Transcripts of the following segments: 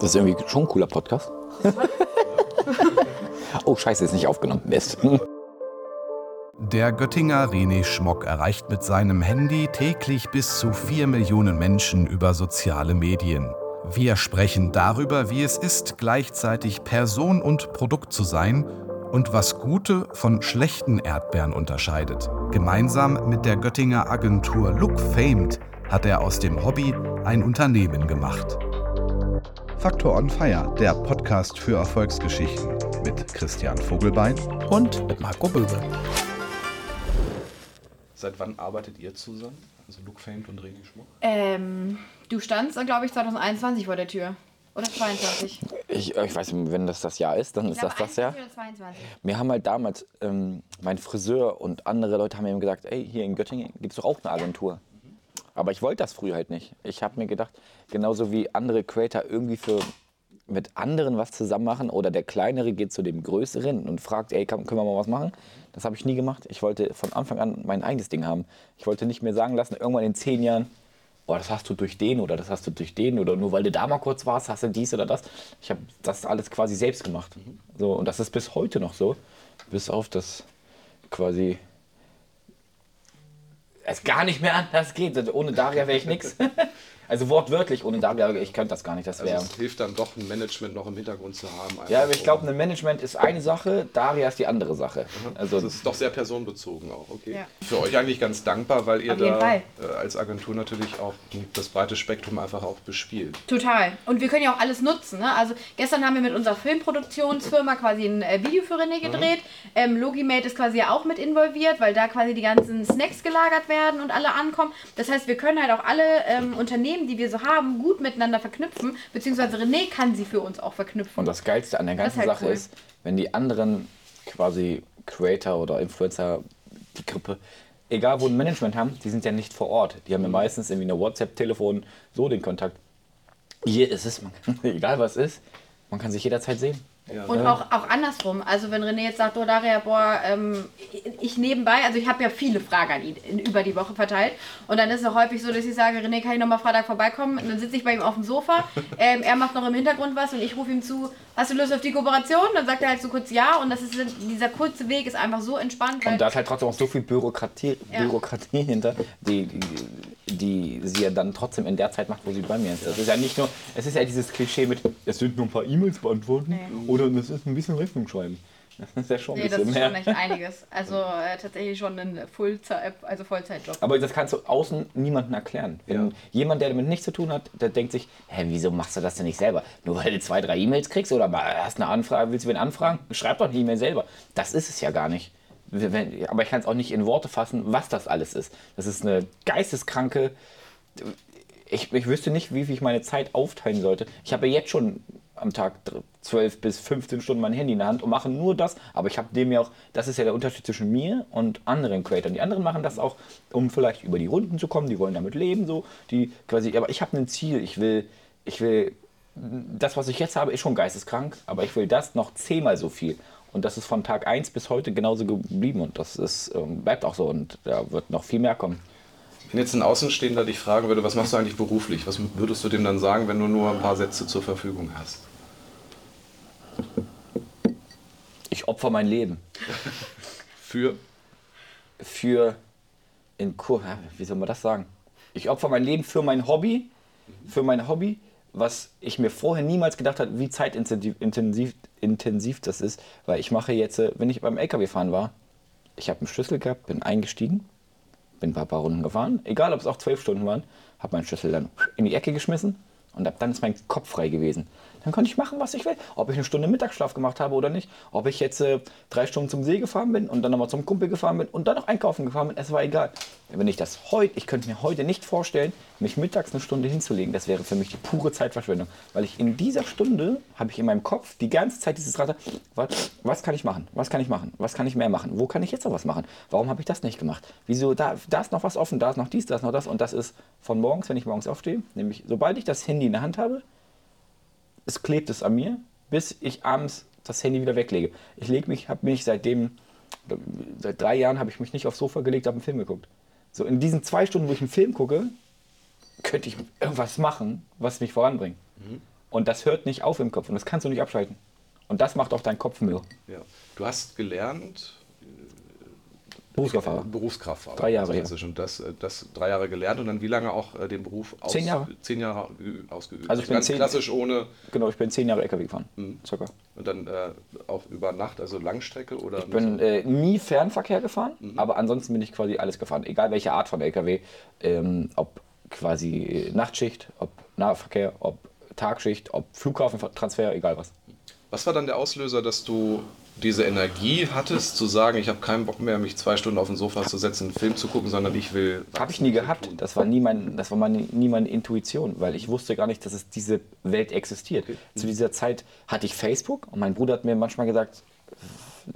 Das ist irgendwie schon ein cooler Podcast. oh, scheiße, ist nicht aufgenommen. Mist. Der Göttinger René Schmock erreicht mit seinem Handy täglich bis zu 4 Millionen Menschen über soziale Medien. Wir sprechen darüber, wie es ist, gleichzeitig Person und Produkt zu sein und was gute von schlechten Erdbeeren unterscheidet. Gemeinsam mit der Göttinger Agentur Look Famed hat er aus dem Hobby ein Unternehmen gemacht. Faktor on Fire, der Podcast für Erfolgsgeschichten mit Christian Vogelbein Und mit Marco Böbe. Seit wann arbeitet ihr zusammen? Also Luke Famed und René Schmuck? Ähm, du standst, glaube ich, 2021 vor der Tür. Oder 22? Ich, ich weiß nicht, wenn das das Jahr ist, dann ist das das Jahr. 21 oder 22. Mir haben halt damals ähm, mein Friseur und andere Leute haben mir gesagt, ey, hier in Göttingen gibt es doch auch eine Agentur. Aber ich wollte das früher halt nicht. Ich habe mir gedacht, genauso wie andere Creator irgendwie für mit anderen was zusammen machen oder der Kleinere geht zu dem Größeren und fragt, ey, können wir mal was machen? Das habe ich nie gemacht. Ich wollte von Anfang an mein eigenes Ding haben. Ich wollte nicht mehr sagen lassen, irgendwann in zehn Jahren, oh, das hast du durch den oder das hast du durch den oder nur weil du da mal kurz warst, hast du dies oder das. Ich habe das alles quasi selbst gemacht. So, und das ist bis heute noch so. Bis auf das quasi es gar nicht mehr anders geht. Ohne Daria wäre ich nix. Also wortwörtlich, ohne Daria, ich könnte das gar nicht. Das Also wäre. es hilft dann doch, ein Management noch im Hintergrund zu haben. ja, aber ich glaube, ein Management ist eine Sache, Daria ist die andere Sache. Also Das ist doch sehr personenbezogen auch, okay. Ja. Für euch eigentlich ganz dankbar, weil ihr da Fall. äh, als Agentur natürlich auch das breite Spektrum einfach auch bespielt. Total. Und wir können ja auch alles nutzen. Ne? Also gestern haben wir mit unserer Filmproduktionsfirma quasi ein äh, Video für René gedreht. Ähm, Logimate ist quasi ja auch mit involviert, weil da quasi die ganzen Snacks gelagert werden und alle ankommen. Das heißt, wir können halt auch alle ähm, Unternehmen, die wir so haben, gut miteinander verknüpfen. Beziehungsweise René kann sie für uns auch verknüpfen. Und das Geilste an der ganzen halt Sache cool. ist, wenn die anderen quasi Creator oder Influencer, die Gruppe, egal wo ein Management haben, die sind ja nicht vor Ort. Die haben Mhm. ja meistens irgendwie eine WhatsApp, Telefon, so den Kontakt. Hier ist es, man kann, egal was ist, man kann sich jederzeit sehen. Und auch, auch andersrum. Also wenn René jetzt sagt, oh Daria, boah, ähm, ich nebenbei, also ich habe ja viele Fragen an ihn in, über die Woche verteilt. Und dann ist es auch häufig so, dass ich sage, René, kann ich nochmal Freitag vorbeikommen? Und dann sitze ich bei ihm auf dem Sofa. Ähm, er macht noch im Hintergrund was und ich rufe ihm zu, hast du Lust auf die Kooperation? Dann sagt er halt so kurz ja. Und das ist dieser kurze Weg ist einfach so entspannt. Und da ist halt trotzdem auch so viel Bürokratie, Ja. Bürokratie hinter, die, die, die sie ja dann trotzdem in der Zeit macht, wo sie bei mir ist. Das ist ja nicht nur, es ist ja dieses Klischee mit, es sind nur ein paar E-Mails beantworten oder es ist ein bisschen Rechnung schreiben. Das ist ja schon ein nee, das bisschen ist mehr. schon echt einiges. Also äh, tatsächlich schon ein Fullzeit, also Vollzeitjob. Aber das kannst du außen niemandem erklären. Wenn Ja. jemand, der damit nichts zu tun hat, der denkt sich, hä, wieso machst du das denn nicht selber? Nur weil du zwei, drei E-Mails kriegst oder mal hast eine Anfrage, willst du wen anfragen? Schreib doch eine E-Mail selber. Das ist es ja gar nicht. Aber ich kann es auch nicht in Worte fassen, was das alles ist. Das ist eine geisteskranke. Ich, ich wüsste nicht, wie ich meine Zeit aufteilen sollte. Ich habe jetzt schon am Tag 12 bis 15 Stunden mein Handy in der Hand und mache nur das. Aber ich habe dem ja auch, das ist ja der Unterschied zwischen mir und anderen Creatoren. Die anderen machen das auch, um vielleicht über die Runden zu kommen. Die wollen damit leben, so. Die quasi, aber ich habe ein Ziel. Ich will, ich will, das, was ich jetzt habe, ist schon geisteskrank, aber ich will das noch zehnmal so viel. Und das ist von Tag 1 bis heute genauso geblieben und das ist, ähm, bleibt auch so und da wird noch viel mehr kommen. Wenn jetzt ein Außenstehender dich fragen würde, was machst du eigentlich beruflich, was würdest du dem dann sagen, wenn du nur ein paar Sätze zur Verfügung hast? Ich opfer mein Leben Für für in Kur wie soll man das sagen? Ich opfer mein Leben für mein Hobby, für mein Hobby, was ich mir vorher niemals gedacht habe, wie zeitintensiv intensiv, das ist, weil ich mache jetzt, äh, wenn ich beim LKW fahren war, ich habe einen Schlüssel gehabt, bin eingestiegen, bin ein paar Runden gefahren, egal ob es auch zwölf Stunden waren, habe meinen Schlüssel dann in die Ecke geschmissen und ab dann ist mein Kopf frei gewesen. Dann konnte ich machen, was ich will. Ob ich eine Stunde Mittagsschlaf gemacht habe oder nicht. Ob ich jetzt äh, drei Stunden zum See gefahren bin und dann nochmal zum Kumpel gefahren bin und dann noch einkaufen gefahren bin. Es war egal. Wenn ich das heute, ich könnte mir heute nicht vorstellen, mich mittags eine Stunde hinzulegen. Das wäre für mich die pure Zeitverschwendung. Weil ich in dieser Stunde habe ich in meinem Kopf die ganze Zeit dieses Rad. Was, was kann ich machen? Was kann ich machen? Was kann ich mehr machen? Wo kann ich jetzt noch was machen? Warum habe ich das nicht gemacht? Wieso, da, da ist noch was offen, da ist noch dies, da ist noch das. Und das ist von morgens, wenn ich morgens aufstehe, nämlich sobald ich das Handy in der Hand habe, es klebt es an mir, bis ich abends das Handy wieder weglege. Ich lege mich, habe mich seitdem, seit drei Jahren habe ich mich nicht aufs Sofa gelegt, habe einen Film geguckt. So in diesen zwei Stunden, wo ich einen Film gucke, könnte ich irgendwas machen, was mich voranbringt. Und das hört nicht auf im Kopf und das kannst du nicht abschalten. Und das macht auch deinen Kopf müde. Ja. Du hast gelernt, Berufskraftfahrer. Berufskraftfahrer. Drei Jahre, Also schon das, äh, das drei Jahre gelernt und dann wie lange auch äh, den Beruf aus, Zehn Jahre. Zehn Jahre ausgeübt. Also ich bin ganz zehn- klassisch ohne Genau, ich bin zehn Jahre LKW gefahren. Circa. und dann äh, auch über Nacht, also Langstrecke oder Ich bin äh, nie Fernverkehr gefahren, aber ansonsten bin ich quasi alles gefahren. Egal welche Art von LKW. Ähm, ob quasi äh, Nachtschicht, ob Nahverkehr, ob Tagschicht, ob Flughafentransfer, egal was. Was war dann der Auslöser, dass du diese Energie hattest, zu sagen, ich habe keinen Bock mehr, mich zwei Stunden auf den Sofa zu setzen, einen Film zu gucken, sondern ich will. Habe ich nie gehabt. tun? Das war nie, mein, das war meine, nie meine Intuition, weil ich wusste gar nicht, dass es diese Welt existiert. Zu dieser Zeit hatte ich Facebook und mein Bruder hat mir manchmal gesagt,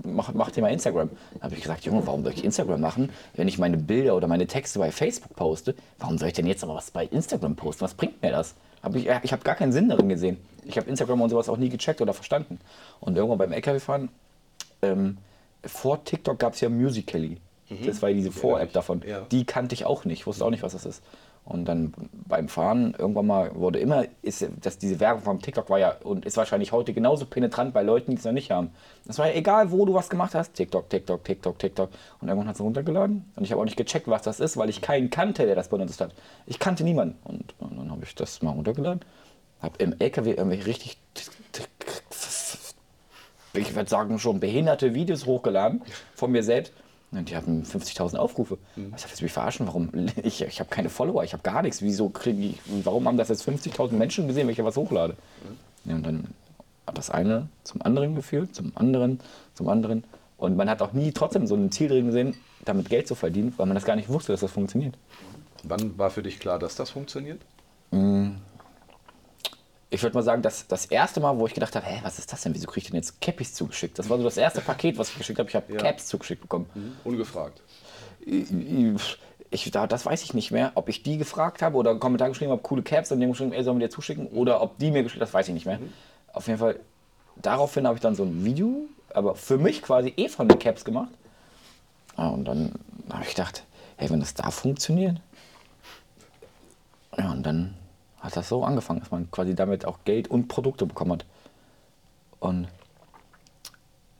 mach, mach dir mal Instagram. Da habe ich gesagt, Junge, warum soll ich Instagram machen, wenn ich meine Bilder oder meine Texte bei Facebook poste? Warum soll ich denn jetzt aber was bei Instagram posten? Was bringt mir das? Hab ich ich habe gar keinen Sinn darin gesehen. Ich habe Instagram und sowas auch nie gecheckt oder verstanden. Und irgendwann beim LKW-Fahren ähm, vor TikTok gab es ja Musical.ly. Das war diese Vor-App davon. Ja. Die kannte ich auch nicht, wusste auch nicht, was das ist. Und dann beim Fahren irgendwann mal wurde immer, ist, dass diese Werbung vom TikTok war ja und ist wahrscheinlich heute genauso penetrant bei Leuten, die es noch nicht haben. Das war ja egal, wo du was gemacht hast. TikTok, TikTok, TikTok, TikTok. Und irgendwann hat es runtergeladen. Und ich habe auch nicht gecheckt, was das ist, weil ich keinen kannte, der das benutzt hat. Ich kannte niemanden. Und, und dann habe ich das mal runtergeladen. Habe im LKW irgendwelche richtig ich würde sagen, schon behinderte Videos hochgeladen von mir selbst. Und die hatten 50.000 Aufrufe. Ich dachte, jetzt mich verarschen, warum? Ich, ich habe keine Follower, ich habe gar nichts. Wieso kriege ich, warum haben das jetzt 50.000 Menschen gesehen, wenn ich was hochlade? Ja, und dann hat das eine zum anderen geführt, zum anderen, zum anderen. Und man hat auch nie trotzdem so ein Ziel drin gesehen, damit Geld zu verdienen, weil man das gar nicht wusste, dass das funktioniert. Wann war für dich klar, dass das funktioniert? Ich würde mal sagen, dass das erste Mal, wo ich gedacht habe, hä, was ist das denn? Wieso kriege ich denn jetzt Cappies zugeschickt? Das war so das erste Paket, was ich geschickt habe. Ich habe Ja. Caps zugeschickt bekommen. Ungefragt. Ich, da, das weiß ich nicht mehr, ob ich die gefragt habe oder einen Kommentar geschrieben habe, coole Caps und haben geschrieben, ey, sollen wir dir zuschicken? Oder ob die mir geschickt das weiß ich nicht mehr. Auf jeden Fall, daraufhin habe ich dann so ein Video, aber für mich quasi eh von den Caps gemacht. Ja, und dann habe ich gedacht, hey, wenn das da funktioniert. Ja, und dann hat das so angefangen, dass man quasi damit auch Geld und Produkte bekommen hat. Und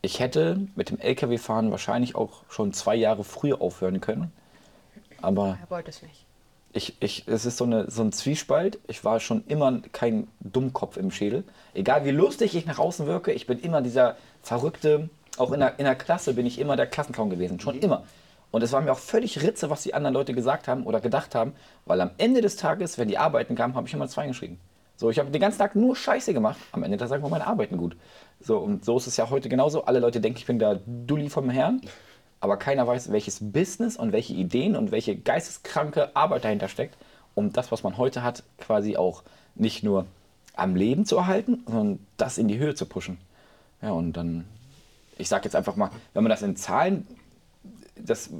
ich hätte mit dem LKW-Fahren wahrscheinlich auch schon zwei Jahre früher aufhören können. Aber Er wollte es nicht. ich, ich, es ist so, eine, so ein Zwiespalt. Ich war schon immer kein Dummkopf im Schädel. Egal wie lustig ich nach außen wirke, ich bin immer dieser verrückte, auch in der, in der Klasse bin ich immer der Klassenclown gewesen. Schon immer. Und es war mir auch völlig Ritze, was die anderen Leute gesagt haben oder gedacht haben, weil am Ende des Tages, wenn die Arbeiten kamen, habe ich immer zwei geschrieben. So, ich habe den ganzen Tag nur Scheiße gemacht. Am Ende des Tages waren meine Arbeiten gut. So, und so ist es ja heute genauso. Alle Leute denken, ich bin der Dulli vom Herrn. Aber keiner weiß, welches Business und welche Ideen und welche geisteskranke Arbeit dahinter steckt, um das, was man heute hat, quasi auch nicht nur am Leben zu erhalten, sondern das in die Höhe zu pushen. Ja, und dann, ich sage jetzt einfach mal, wenn man das in Zahlen, das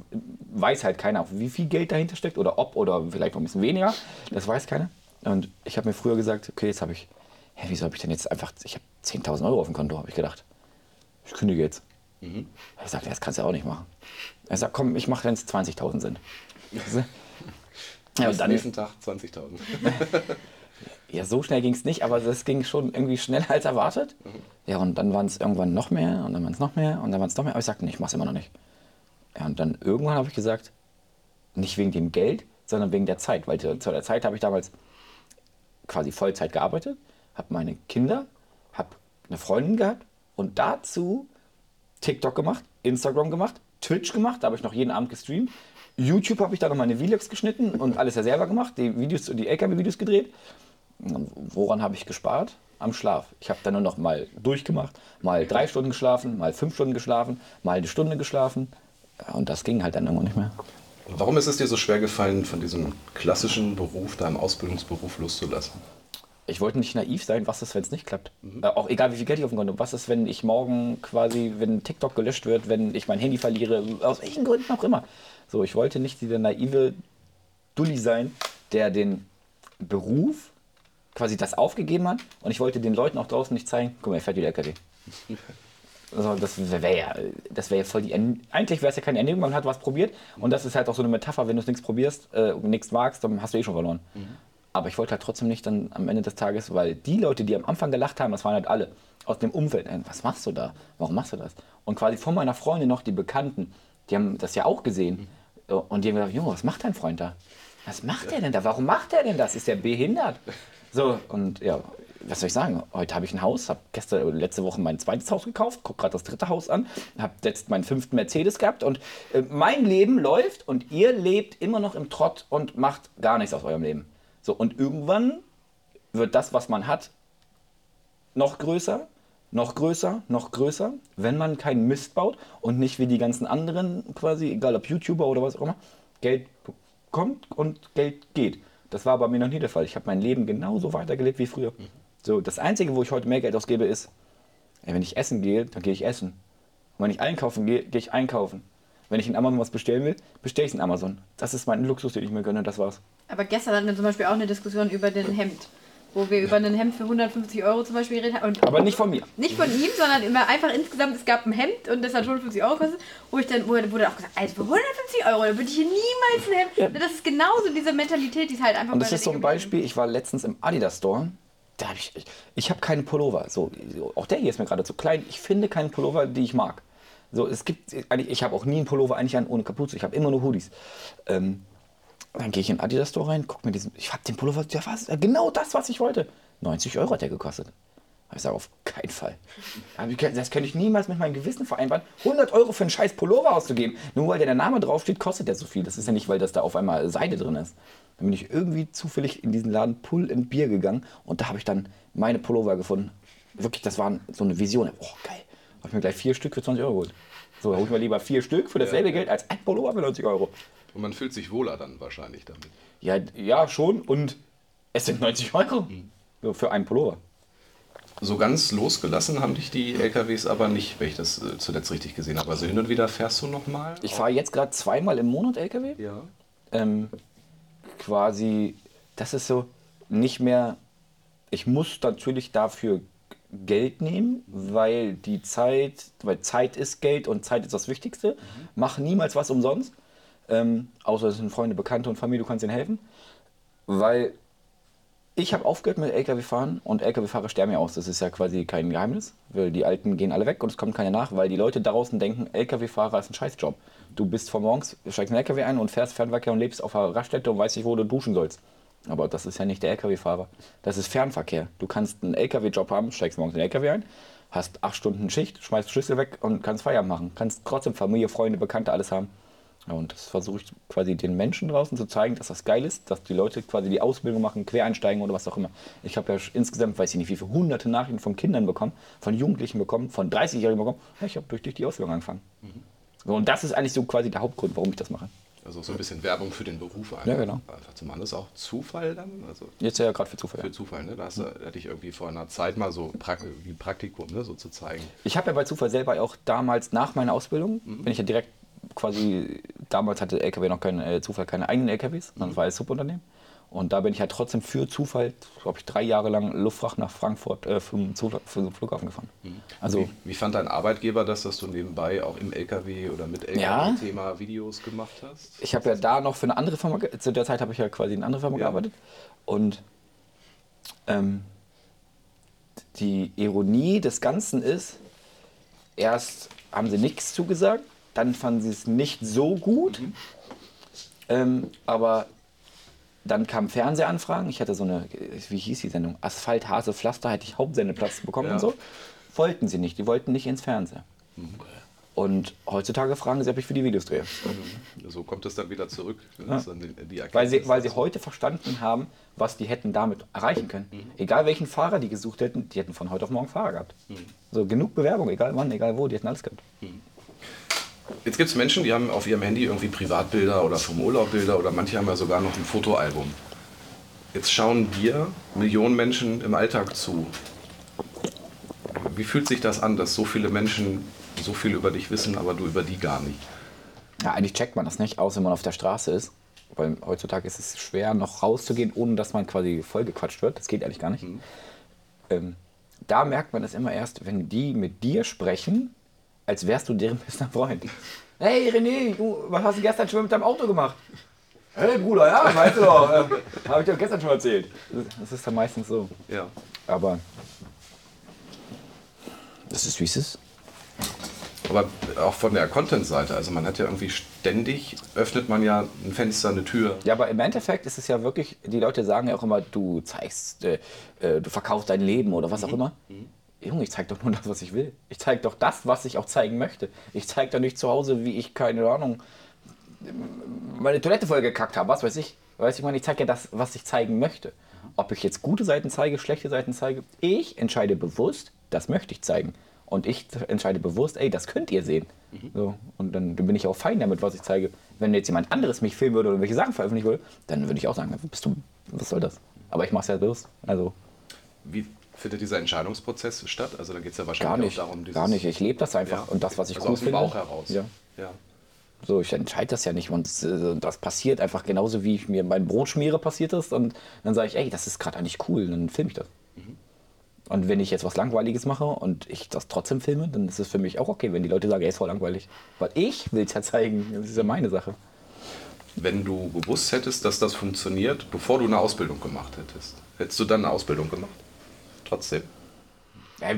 weiß halt keiner, wie viel Geld dahinter steckt oder ob oder vielleicht noch ein bisschen weniger, das weiß keiner. Und ich habe mir früher gesagt, okay, jetzt habe ich, hä, wieso habe ich denn jetzt einfach, ich habe 10.000 Euro auf dem Konto, habe ich gedacht. Ich kündige jetzt. Ich sagte, das kannst du auch nicht machen. Er sagt, komm, ich mache, wenn es 20.000 sind. Ja, Am und dann, nächsten Tag 20.000. ja, so schnell ging es nicht, aber das ging schon irgendwie schneller als erwartet. Ja, und dann waren es irgendwann noch mehr und dann waren es noch mehr und dann waren es noch mehr. Aber ich sagte, nee, ich mach's immer noch nicht. Ja, und dann irgendwann habe ich gesagt, nicht wegen dem Geld, sondern wegen der Zeit. Weil zu der Zeit habe ich damals quasi Vollzeit gearbeitet, habe meine Kinder, habe eine Freundin gehabt und dazu TikTok gemacht, Instagram gemacht, Twitch gemacht, da habe ich noch jeden Abend gestreamt. YouTube habe ich da noch meine Vlogs geschnitten und alles ja selber gemacht, die Videos, die LKW-Videos gedreht. Und Woran habe ich gespart? Am Schlaf. Ich habe dann nur noch mal durchgemacht, mal drei Stunden geschlafen, mal fünf Stunden geschlafen, mal eine Stunde geschlafen. Und das ging halt dann irgendwann nicht mehr. Warum ist es dir so schwer gefallen, von diesem klassischen Beruf, deinem Ausbildungsberuf loszulassen? Ich wollte nicht naiv sein, was ist, wenn es nicht klappt. Äh, auch egal, wie viel Geld ich auf dem Konto habe. Was ist, wenn ich morgen quasi, wenn TikTok gelöscht wird, wenn ich mein Handy verliere, aus welchen Gründen auch immer. So, ich wollte nicht dieser naive Dulli sein, der den Beruf quasi das aufgegeben hat und ich wollte den Leuten auch draußen nicht zeigen, guck mal, er fährt wieder LKW. Also das wäre ja, das wäre ja voll die, eigentlich wäre es ja keine Ernährung, man hat was probiert und das ist halt auch so eine Metapher, wenn du nichts probierst, äh, nichts magst, dann hast du eh schon verloren. Aber ich wollte halt trotzdem nicht dann am Ende des Tages, weil die Leute, die am Anfang gelacht haben, das waren halt alle aus dem Umfeld. Ey, Was machst du da? Warum machst du das? Und quasi von meiner Freundin noch die Bekannten, die haben das ja auch gesehen. Und die haben gesagt, Junge, was macht dein Freund da? Was macht der denn da? Warum macht der denn das? Ist der behindert? So, und ja, was soll ich sagen? Heute habe ich ein Haus, habe gestern, letzte Woche mein zweites Haus gekauft, guck gerade das dritte Haus an, habe jetzt meinen fünften Mercedes gehabt und äh, mein Leben läuft und ihr lebt immer noch im Trott und macht gar nichts aus eurem Leben. So, und irgendwann wird das, was man hat, noch größer, noch größer, noch größer, wenn man keinen Mist baut und nicht wie die ganzen anderen quasi, egal ob YouTuber oder was auch immer, Geld kommt und Geld geht. Das war bei mir noch nie der Fall. Ich habe mein Leben genauso weitergelebt wie früher. So, das Einzige, wo ich heute mehr Geld ausgebe, ist, ey, wenn ich essen gehe, dann gehe ich essen. Und wenn ich einkaufen gehe, gehe ich einkaufen. Wenn ich in Amazon was bestellen will, bestelle ich es in Amazon. Das ist mein Luxus, den ich mir gönne, das war's. Aber gestern hatten wir zum Beispiel auch eine Diskussion über den Hemd. Wo wir über ein Hemd für 150 Euro zum Beispiel geredet haben. Und Aber nicht von mir. nicht von ihm, sondern immer einfach insgesamt, es gab ein Hemd und das hat 150 Euro gekostet, wo ich dann, wo wurde auch gesagt, also für 150 Euro, da würde ich hier niemals ein Hemd. Das ist genauso diese Mentalität, die ist halt einfach Und das ist so ein. Beispiel, ich war letztens im Adidas Store. Da hab ich ich, habe keinen Pullover. So, auch der hier ist mir gerade zu klein. Ich finde keinen Pullover, die ich mag. So, es gibt ich habe auch nie einen Pullover eigentlich an ohne Kapuze. Ich habe immer nur Hoodies. Ähm, dann gehe ich in den Adidas Store rein, guck mir diesen, ich habe den Pullover, der war genau das, was ich wollte. 90 Euro hat der gekostet. Ich sage auf keinen Fall. Das könnte ich niemals mit meinem Gewissen vereinbaren, 100 Euro für einen scheiß Pullover auszugeben. Nur weil der Name draufsteht, kostet der so viel. Das ist ja nicht, weil das da auf einmal Seide drin ist. Dann bin ich irgendwie zufällig in diesen Laden Pull and Bier gegangen und da habe ich dann meine Pullover gefunden. Wirklich, das waren so eine Vision. Oh, geil. Habe ich mir gleich vier Stück für 20 Euro geholt. So, da hole ich mir lieber vier Stück für dasselbe Geld als ein Pullover für 90 Euro. Und man fühlt sich wohler dann wahrscheinlich damit. Ja, ja, schon. Und es sind 90 Euro. So, für einen Pullover. So ganz losgelassen haben dich die LKWs aber nicht, wenn ich das äh, zuletzt richtig gesehen habe. Also hin und wieder fährst du nochmal? Ich fahre jetzt gerade zweimal im Monat LKW. Ja. ähm, quasi, das ist so nicht mehr, ich muss natürlich dafür Geld nehmen, weil die Zeit, weil Zeit ist Geld und Zeit ist das Wichtigste. Mach niemals was umsonst, ähm, außer es sind Freunde, Bekannte und Familie, du kannst ihnen helfen, weil ich habe aufgehört mit LKW fahren und LKW-Fahrer sterben ja aus. Das ist ja quasi kein Geheimnis, weil die Alten gehen alle weg und es kommt keiner nach, weil die Leute draußen denken, LKW-Fahrer ist ein Scheißjob. Du bist von morgens, steigst in den LKW ein und fährst Fernverkehr und lebst auf einer Raststätte und weißt nicht, wo du duschen sollst. Aber das ist ja nicht der LKW-Fahrer. Das ist Fernverkehr. Du kannst einen LKW-Job haben, steigst morgens in den LKW ein, hast acht Stunden Schicht, schmeißt Schlüssel weg und kannst Feierabend machen. Kannst trotzdem Familie, Freunde, Bekannte, alles haben. Ja, und das versuche ich quasi den Menschen draußen zu zeigen, dass das geil ist, dass die Leute quasi die Ausbildung machen, Quereinsteigen oder was auch immer. Ich habe ja insgesamt, weiß ich nicht, wie viele hunderte Nachrichten von Kindern bekommen, von Jugendlichen bekommen, von 30-Jährigen bekommen. Ja, ich habe durch dich die Ausbildung angefangen. So, und das ist eigentlich so quasi der Hauptgrund, warum ich das mache. Also so ein bisschen Werbung für den Beruf einfach, Ja, genau. einfach zu machen. Das ist auch Zufall dann? Also Jetzt ja gerade für Zufall. für Zufall, ne? Da hast du, hatte ich irgendwie vor einer Zeit mal so Praktikum, ne? So zu zeigen. Ich habe ja bei Zufall selber auch damals nach meiner Ausbildung, bin ich ja direkt quasi, damals hatte LKW noch kein äh, Zufall keine eigenen LKWs, sondern es war als Subunternehmen. Und da bin ich halt trotzdem für Zufall, glaube ich, drei Jahre lang Luftfracht nach Frankfurt äh, vom, vom Flughafen gefahren. Also, Wie, wie fand dein Arbeitgeber das, dass du nebenbei auch im LKW oder mit Ja. LKW-Thema Videos gemacht hast? ich habe ja da noch für eine andere Firma, zu der Zeit habe ich ja quasi in eine andere Firma Ja. gearbeitet. Und ähm, die Ironie des Ganzen ist, erst haben sie nichts zugesagt, dann fanden sie es nicht so gut. Ähm, aber dann kamen Fernsehanfragen. Ich hatte so eine, wie hieß die Sendung? Asphalt, Hase, Pflaster, hätte ich Hauptsendeplatz bekommen Ja. und so. Wollten sie nicht. Die wollten nicht ins Fernsehen. Und heutzutage fragen sie, ob ich für die Videos drehe. So kommt es dann wieder zurück. ne? Ist dann Weil sie, weil sie heute verstanden haben, was die hätten damit erreichen können. Egal welchen Fahrer die gesucht hätten, die hätten von heute auf morgen Fahrer gehabt. So genug Bewerbung, egal wann, egal wo, die hätten alles gehabt. Jetzt gibt es Menschen, die haben auf ihrem Handy irgendwie Privatbilder oder vom Urlaub Bilder oder manche haben ja sogar noch ein Fotoalbum. Jetzt schauen dir Millionen Menschen im Alltag zu. Wie fühlt sich das an, dass so viele Menschen so viel über dich wissen, aber du über die gar nicht? Ja, eigentlich checkt man das nicht, außer wenn man auf der Straße ist. Weil heutzutage ist es schwer, noch rauszugehen, ohne dass man quasi vollgequatscht wird. Das geht eigentlich gar nicht. Ähm, da merkt man das immer erst, wenn die mit dir sprechen, als wärst du deren bester Freund. Hey René, du, was hast du gestern schon mit deinem Auto gemacht? Hey Bruder, ja, weißt du doch, äh, habe ich dir gestern schon erzählt. Das ist dann meistens so. Ja. Aber das ist wie es ist. Aber auch von der Content-Seite, also man hat ja irgendwie ständig, öffnet man ja ein Fenster, eine Tür. Ja, aber im Endeffekt ist es ja wirklich, die Leute sagen ja auch immer, du zeigst, äh, äh, du verkaufst dein Leben oder was auch immer. Junge, ich zeig doch nur das, was ich will. Ich zeig doch das, was ich auch zeigen möchte. Ich zeig doch nicht zu Hause, wie ich, keine Ahnung, meine Toilette voll gekackt habe, was weiß ich. Weißt du, ich meine, ich zeige ja das, was ich zeigen möchte. Ob ich jetzt gute Seiten zeige, schlechte Seiten zeige, ich entscheide bewusst, das möchte ich zeigen. Und ich entscheide bewusst, ey, das könnt ihr sehen. So, und dann, dann bin ich auch fein damit, was ich zeige. Wenn jetzt jemand anderes mich filmen würde oder welche Sachen veröffentlichen würde, dann würde ich auch sagen, bist du, was soll das? Aber ich mache es ja bewusst. Also Wie findet dieser Entscheidungsprozess statt? Also da geht es ja gar wahrscheinlich nicht. auch darum, dieses, gar nicht. Ich lebe das einfach. Ja. Und das, was ich also cool aus dem finde. Bauch heraus. Ja. ja. So, ich entscheide das ja nicht. Und äh, das passiert einfach genauso, wie ich mir mein Brot schmiere, passiert ist. Und dann sage ich, ey, das ist gerade eigentlich cool. Und dann filme ich das. Und wenn ich jetzt was Langweiliges mache und ich das trotzdem filme, dann ist es für mich auch okay, wenn die Leute sagen, ey, ist voll langweilig. Weil ich will es ja zeigen. Das ist ja meine Sache. Wenn du gewusst hättest, dass das funktioniert, bevor du eine Ausbildung gemacht hättest, hättest du dann eine Ausbildung gemacht? Trotzdem.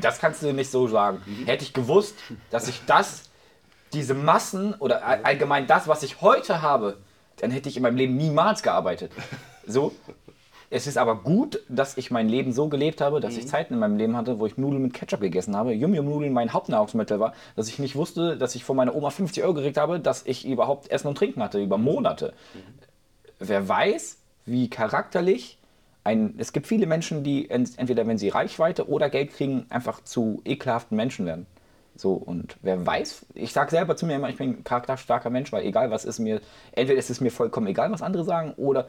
Das kannst du nicht so sagen. Hätte ich gewusst, dass ich das, diese Massen oder all- allgemein das, was ich heute habe, dann hätte ich in meinem Leben niemals gearbeitet. So. Es ist aber gut, dass ich mein Leben so gelebt habe, dass ich Zeiten in meinem Leben hatte, wo ich Nudeln mit Ketchup gegessen habe, Yum-Yum-Nudeln mein Hauptnahrungsmittel war, dass ich nicht wusste, dass ich von meiner Oma 50 Euro gekriegt habe, dass ich überhaupt Essen und Trinken hatte, über Monate. Wer weiß, wie charakterlich ein. Es gibt viele Menschen, die ent- entweder, wenn sie Reichweite oder Geld kriegen, einfach zu ekelhaften Menschen werden. So, und wer weiß, ich sage selber zu mir immer, ich bin ein charakterstarker Mensch, weil egal was ist mir, entweder ist es mir vollkommen egal, was andere sagen, oder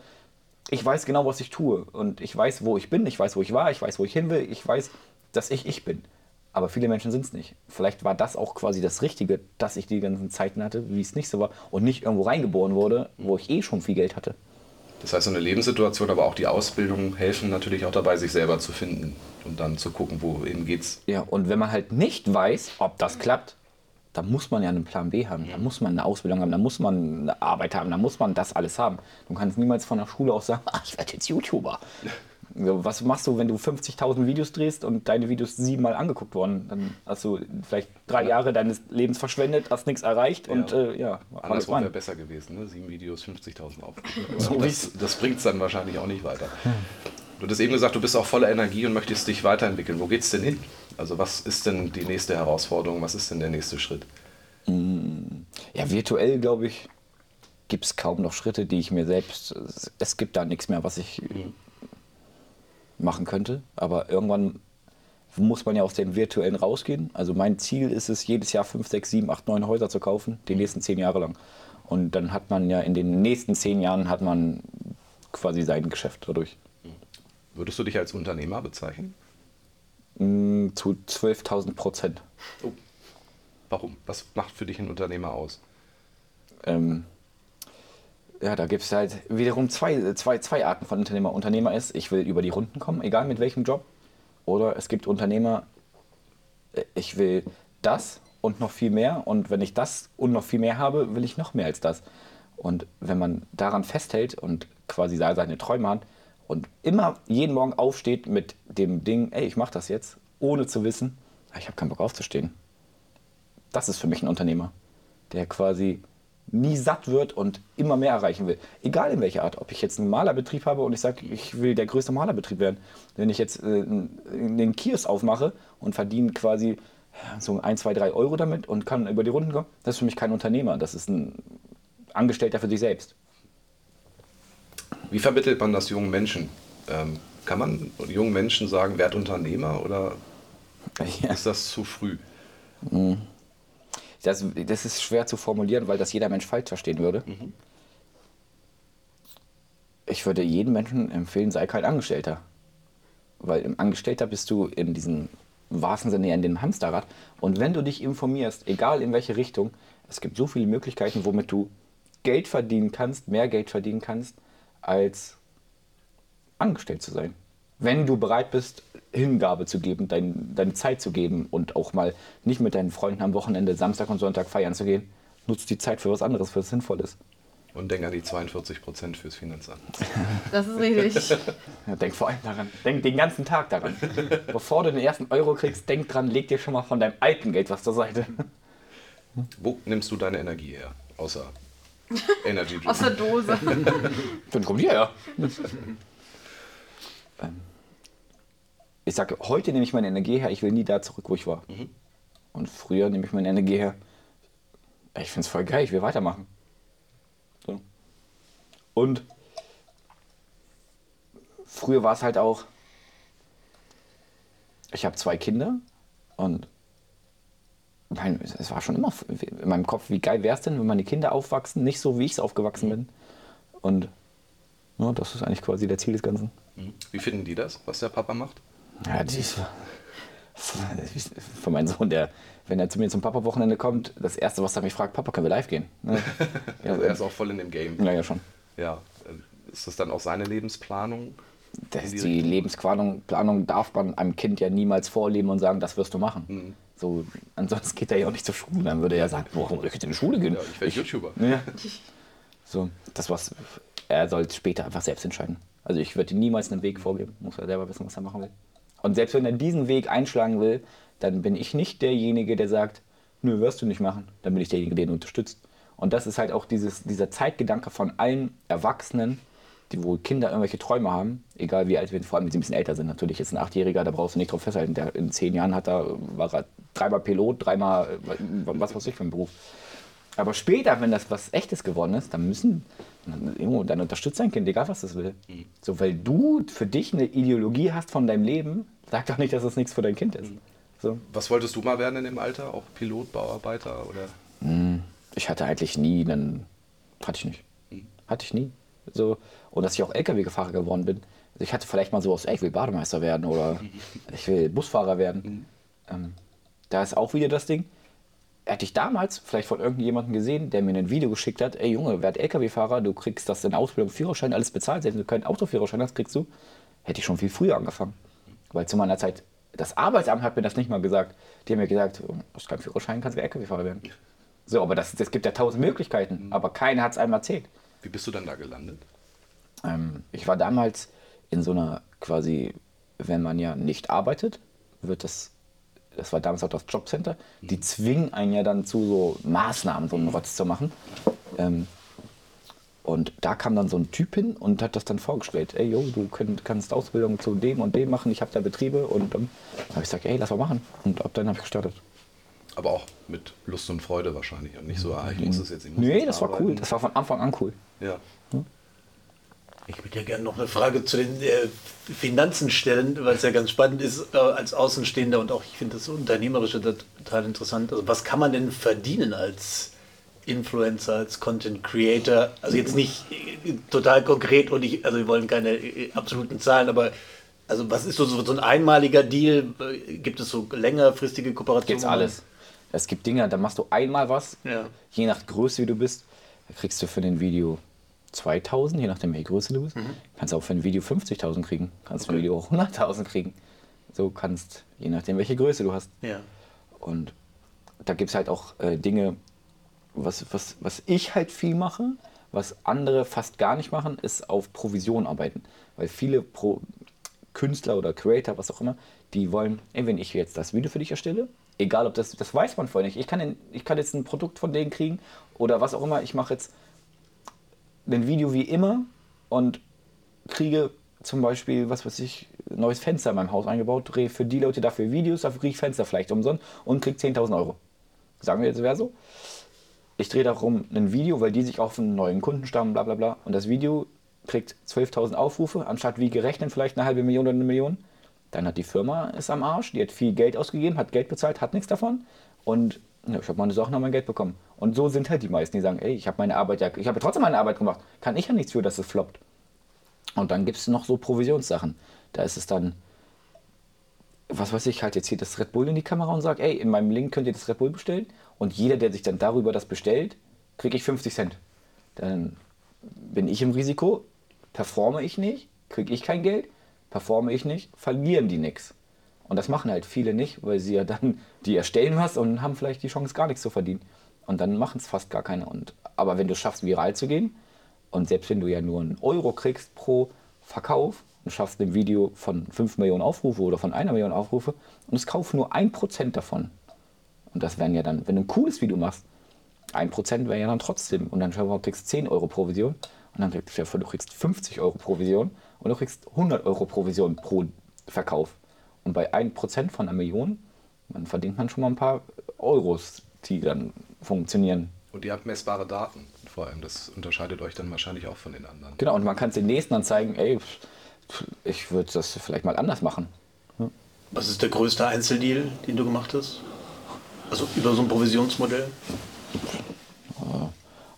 ich weiß genau, was ich tue. Und ich weiß, wo ich bin, ich weiß, wo ich war, ich weiß, wo ich hin will, ich weiß, dass ich ich bin. Aber viele Menschen sind es nicht. Vielleicht war das auch quasi das Richtige, dass ich die ganzen Zeiten hatte, wie es nicht so war, und nicht irgendwo reingeboren wurde, wo ich eh schon viel Geld hatte. Das heißt, so eine Lebenssituation, aber auch die Ausbildung helfen natürlich auch dabei, sich selber zu finden und dann zu gucken, wohin geht's. Ja, und wenn man halt nicht weiß, ob das klappt, dann muss man ja einen Plan B haben. Da muss man eine Ausbildung haben, da muss man eine Arbeit haben, da muss man das alles haben. Du kannst niemals von der Schule aus sagen, ich werde jetzt YouTuber. Was machst du, wenn du 50.000 Videos drehst und deine Videos siebenmal angeguckt wurden? Dann hast du vielleicht drei Jahre deines Lebens verschwendet, hast nichts erreicht und Ja. äh, ja, alles Andersrum wäre besser gewesen, ne? Sieben Videos, 50.000 Aufrufe. So das das bringt es dann wahrscheinlich auch nicht weiter. Du hast eben gesagt, du bist auch voller Energie und möchtest dich weiterentwickeln. Wo geht's denn hin? Also was ist denn die nächste Herausforderung? Was ist denn der nächste Schritt? Ja, virtuell, glaube ich, gibt es kaum noch Schritte, die ich mir selbst. Es gibt da nichts mehr, was ich machen könnte. Aber irgendwann muss man ja aus dem Virtuellen rausgehen. Also mein Ziel ist es, jedes Jahr 5, 6, 7, 8, 9 Häuser zu kaufen, die nächsten zehn Jahre lang. Und dann hat man ja in den nächsten zehn Jahren hat man quasi sein Geschäft dadurch. Würdest du dich als Unternehmer bezeichnen? Mm, Zu 12.000 Prozent. Oh. Warum? Was macht für dich ein Unternehmer aus? ähm, ja, da gibt es halt wiederum zwei, zwei, zwei Arten von Unternehmer. Unternehmer ist, ich will über die Runden kommen, egal mit welchem Job. Oder es gibt Unternehmer, äh, ich will das und noch viel mehr. Und wenn ich das und noch viel mehr habe, will ich noch mehr als das. Und wenn man daran festhält und quasi seine Träume hat und immer jeden Morgen aufsteht mit dem Ding, ey, ich mache das jetzt, ohne zu wissen, ah, ich habe keinen Bock aufzustehen. Das ist für mich ein Unternehmer, der quasi nie satt wird und immer mehr erreichen will. Egal in welcher Art. Ob ich jetzt einen Malerbetrieb habe und ich sage, ich will der größte Malerbetrieb werden. Wenn ich jetzt äh, den Kiosk aufmache und verdiene quasi so ein, zwei, drei Euro damit und kann über die Runden kommen, das ist für mich kein Unternehmer. Das ist ein Angestellter für sich selbst. Wie vermittelt man das jungen Menschen? Ähm, kann man jungen Menschen sagen, werd Unternehmer oder Ja. ist das zu früh? Das, das ist schwer zu formulieren, weil das jeder Mensch falsch verstehen würde. Ich würde jedem Menschen empfehlen, sei kein Angestellter. Weil im Angestellter bist du in diesem wahrsten Sinne ja in dem Hamsterrad. Und wenn du dich informierst, egal in welche Richtung, es gibt so viele Möglichkeiten, womit du Geld verdienen kannst, mehr Geld verdienen kannst, als angestellt zu sein. Wenn du bereit bist, Hingabe zu geben, dein, deine Zeit zu geben und auch mal nicht mit deinen Freunden am Wochenende Samstag und Sonntag feiern zu gehen, nutzt die Zeit für was anderes, für was Sinnvolles. Und denk an die 42 Prozent fürs Finanzamt. Das ist richtig. Ja, denk vor allem daran. Denk den ganzen Tag daran. Bevor du den ersten Euro kriegst, denk dran, leg dir schon mal von deinem alten Geld was zur Seite. Wo nimmst du deine Energie her? Außer Energy Drink. Aus der Dose. Dann kommt die her. ähm, ich sage, heute nehme ich meine Energie her, ich will nie da zurück, wo ich war. Und früher nehme ich meine Energie her. Ich finde es voll geil, ich will weitermachen. So. Und früher war es halt auch, ich habe zwei Kinder und mein, es war schon immer in meinem Kopf, wie geil wäre es denn, wenn meine Kinder aufwachsen, nicht so wie ich es aufgewachsen bin. Und ja, das ist eigentlich quasi der Ziel des Ganzen. Mhm. Wie finden die das, was der Papa macht? Ja, die ist von meinem Sohn, der, wenn er zu mir zum Papa-Wochenende kommt, das Erste, was er mich fragt, Papa, können wir live gehen? Ne? Ja, Also er ist auch voll in dem Game. ja, ja, schon. Ja. äh, Ist das dann auch seine Lebensplanung? Das ist die? Lebensplanung Planung darf man einem Kind ja niemals vorleben und sagen, das wirst du machen. Mhm. So, ansonsten geht er ja auch nicht zur Schule. Dann würde er ja sagen, warum soll ich jetzt in die Schule gehen? Ja, ich werde YouTuber. Ja. So, das was er soll später einfach selbst entscheiden. Also ich würde ihm niemals einen Weg vorgeben, muss er selber wissen, was er machen will. Und selbst wenn er diesen Weg einschlagen will, dann bin ich nicht derjenige, der sagt, nö, wirst du nicht machen. Dann bin ich derjenige, der ihn unterstützt. Und das ist halt auch dieses, dieser Zeitgedanke von allen Erwachsenen, die wo Kinder irgendwelche Träume haben, egal wie alt wir, vor allem wenn sie ein bisschen älter sind. Natürlich ist ein Achtjähriger, da brauchst du nicht drauf festhalten. Der in zehn Jahren hat er, war er dreimal Pilot, dreimal äh, was weiß ich für einen Beruf. Aber später, wenn das was Echtes geworden ist, dann müssen, dann, unterstützt dein Kind, egal was das will. So, weil du für dich eine Ideologie hast von deinem Leben, sag doch nicht, dass das nichts für dein Kind ist. So. Was wolltest du mal werden in dem Alter? Auch Pilot, Bauarbeiter oder? Ich hatte eigentlich nie einen, hatte ich nicht. Hatte ich nie. So, und dass ich auch LKW-Fahrer geworden bin. Also ich hatte vielleicht mal sowas, ey, ich will Bademeister werden oder ich will Busfahrer werden. Ähm, da ist auch wieder das Ding. Hätte ich damals vielleicht von irgendjemandem gesehen, der mir ein Video geschickt hat, ey Junge, werd LKW-Fahrer, du kriegst das in Ausbildung, Führerschein, alles bezahlt, selbst wenn du keinen Autoführerschein hast, kriegst du, hätte ich schon viel früher angefangen. Weil zu meiner Zeit, das Arbeitsamt hat mir das nicht mal gesagt. Die haben mir gesagt, du hast keinen Führerschein, kannst du LKW-Fahrer werden. So, aber das, es gibt ja tausend Möglichkeiten, aber keiner hat es einmal erzählt. Wie bist du dann da gelandet? Ähm, ich war damals in so einer quasi, wenn man ja nicht arbeitet, wird das, das war damals auch das Jobcenter, die zwingen einen ja dann zu so Maßnahmen, so einen Rotz zu machen. Ähm, und da kam dann so ein Typ hin und hat das dann vorgestellt. Ey, yo, du könnt, kannst Ausbildung zu dem und dem machen, ich habe da Betriebe. Und dann habe ich gesagt, ey, lass mal machen. Und ab dann habe ich gestartet. Aber auch mit Lust und Freude wahrscheinlich und nicht so, ah, ich muss das jetzt, ich muss Nee, jetzt das war cool. Das war von Anfang an cool. Ja. Ich würde ja gerne noch eine Frage zu den äh, Finanzen stellen, weil es ja ganz spannend ist äh, als Außenstehender und auch ich finde das Unternehmerische total interessant. Also was kann man denn verdienen als Influencer, als Content Creator? Also jetzt nicht äh, total konkret und ich, also wir wollen keine äh, absoluten Zahlen, aber also was ist so, so ein einmaliger Deal? Äh, Gibt es so längerfristige Kooperationen? Gibt's alles. Es gibt Dinge, da machst du einmal was, Ja. je nach Größe, wie du bist, da kriegst du für ein Video 2000, je nachdem, welche Größe du bist. Kannst auch für ein Video 50.000 kriegen, kannst für ein Video auch 100.000 kriegen. So kannst, je nachdem, welche Größe du hast. Ja. Und da gibt es halt auch äh, Dinge, was, was, was ich halt viel mache, was andere fast gar nicht machen, ist auf Provision arbeiten. Weil viele Pro Künstler oder Creator, was auch immer, die wollen, ey, wenn ich jetzt das Video für dich erstelle, egal ob das, das weiß man vorher nicht. Ich kann, den, ich kann jetzt ein Produkt von denen kriegen oder was auch immer. Ich mache jetzt ein Video wie immer und kriege zum Beispiel, was weiß ich, ein neues Fenster in meinem Haus eingebaut, drehe für die Leute dafür Videos, dafür kriege ich Fenster vielleicht umsonst und kriege 10.000 Euro. Sagen wir jetzt, wäre so. Ich drehe darum ein Video, weil die sich auf einen neuen Kundenstamm, bla bla bla. Und das Video kriegt 12.000 Aufrufe, anstatt wie gerechnet vielleicht eine halbe Million oder eine Million. Dann hat die Firma ist am Arsch, die hat viel Geld ausgegeben, hat Geld bezahlt, hat nichts davon. Und ja, ich habe meine Sachen noch mein Geld bekommen. Und so sind halt die meisten, die sagen, ey, ich habe meine Arbeit ja, ich habe ja trotzdem meine Arbeit gemacht. Kann ich ja nichts für, dass es floppt. Und dann gibt es noch so Provisionssachen. Da ist es dann, was weiß ich, halt jetzt hier das Red Bull in die Kamera und sage, ey, in meinem Link könnt ihr das Red Bull bestellen. Und jeder, der sich dann darüber das bestellt, kriege ich 50 Cent. Dann bin ich im Risiko, performe ich nicht, kriege ich kein Geld, performe ich nicht, verlieren die nichts. Und das machen halt viele nicht, weil sie ja dann, die erstellen was und haben vielleicht die Chance, gar nichts zu verdienen. Und dann machen es fast gar keine. Und, aber wenn du schaffst, viral zu gehen, und selbst wenn du ja nur einen Euro kriegst pro Verkauf und schaffst ein Video von 5 Millionen Aufrufe oder von einer Million Aufrufe und es kaufen nur ein Prozent davon. Und das wären ja dann, wenn du ein cooles Video machst, ein Prozent wäre ja dann trotzdem. Und dann du kriegst 10 Euro Provision und dann kriegst du, du kriegst 50 Euro Provision und du kriegst 100 Euro Provision pro Verkauf. Und bei 1% von einer Million, dann verdient man schon mal ein paar Euros, die dann funktionieren. Und ihr habt messbare Daten vor allem. Das unterscheidet euch dann wahrscheinlich auch von den anderen. Genau, und man kann es den Nächsten dann zeigen, ey, ich würde das vielleicht mal anders machen. Was ist der größte Einzeldeal, den du gemacht hast? Also über so ein Provisionsmodell?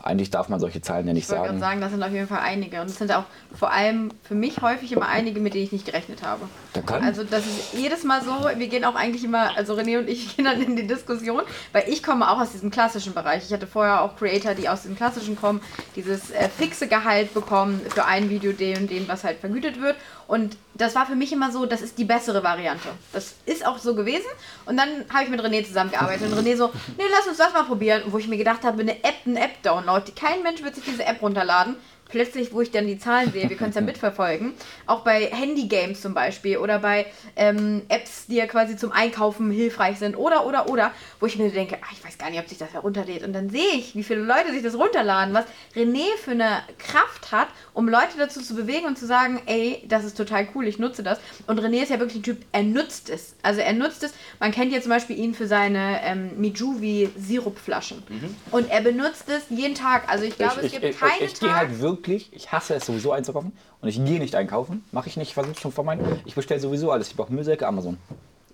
Eigentlich darf man solche Zahlen ja nicht ich sagen. Ich wollte sagen, das sind auf jeden Fall einige. Und es sind auch vor allem für mich häufig immer einige, mit denen ich nicht gerechnet habe. Da kann. Also das ist jedes Mal so, wir gehen auch eigentlich immer, also René und ich gehen dann in die Diskussion, weil ich komme auch aus diesem klassischen Bereich. Ich hatte vorher auch Creator, die aus dem klassischen kommen, dieses äh, fixe Gehalt bekommen für ein Video, den und den, was halt vergütet wird. Und das war für mich immer so, das ist die bessere Variante. Das ist auch so gewesen. Und dann habe ich mit René zusammengearbeitet. Und René so, nee, lass uns das mal probieren. wo ich mir gedacht habe, eine App, ein App-Download. Kein Mensch wird sich diese App runterladen plötzlich, wo ich dann die Zahlen sehe, wir können es ja mitverfolgen, auch bei Handy-Games zum Beispiel oder bei ähm, Apps, die ja quasi zum Einkaufen hilfreich sind oder, oder, oder, wo ich mir denke, ach, ich weiß gar nicht, ob sich das herunterlädt. Und dann sehe ich, wie viele Leute sich das runterladen, was René für eine Kraft hat, um Leute dazu zu bewegen und zu sagen, ey, das ist total cool, ich nutze das. Und René ist ja wirklich ein Typ, er nutzt es. Also er nutzt es, man kennt ja zum Beispiel ihn für seine ähm, Mijuvi-Sirupflaschen. Mhm. Und er benutzt es jeden Tag. Also ich glaube, ich, es gibt ich, keine ich, ich, ich gehe halt wirklich ich hasse es sowieso einzukaufen und ich gehe nicht einkaufen. Mache ich nicht, ich versuche schon vor meinen. Ich bestelle sowieso alles. Ich brauche Müllsäcke, Amazon.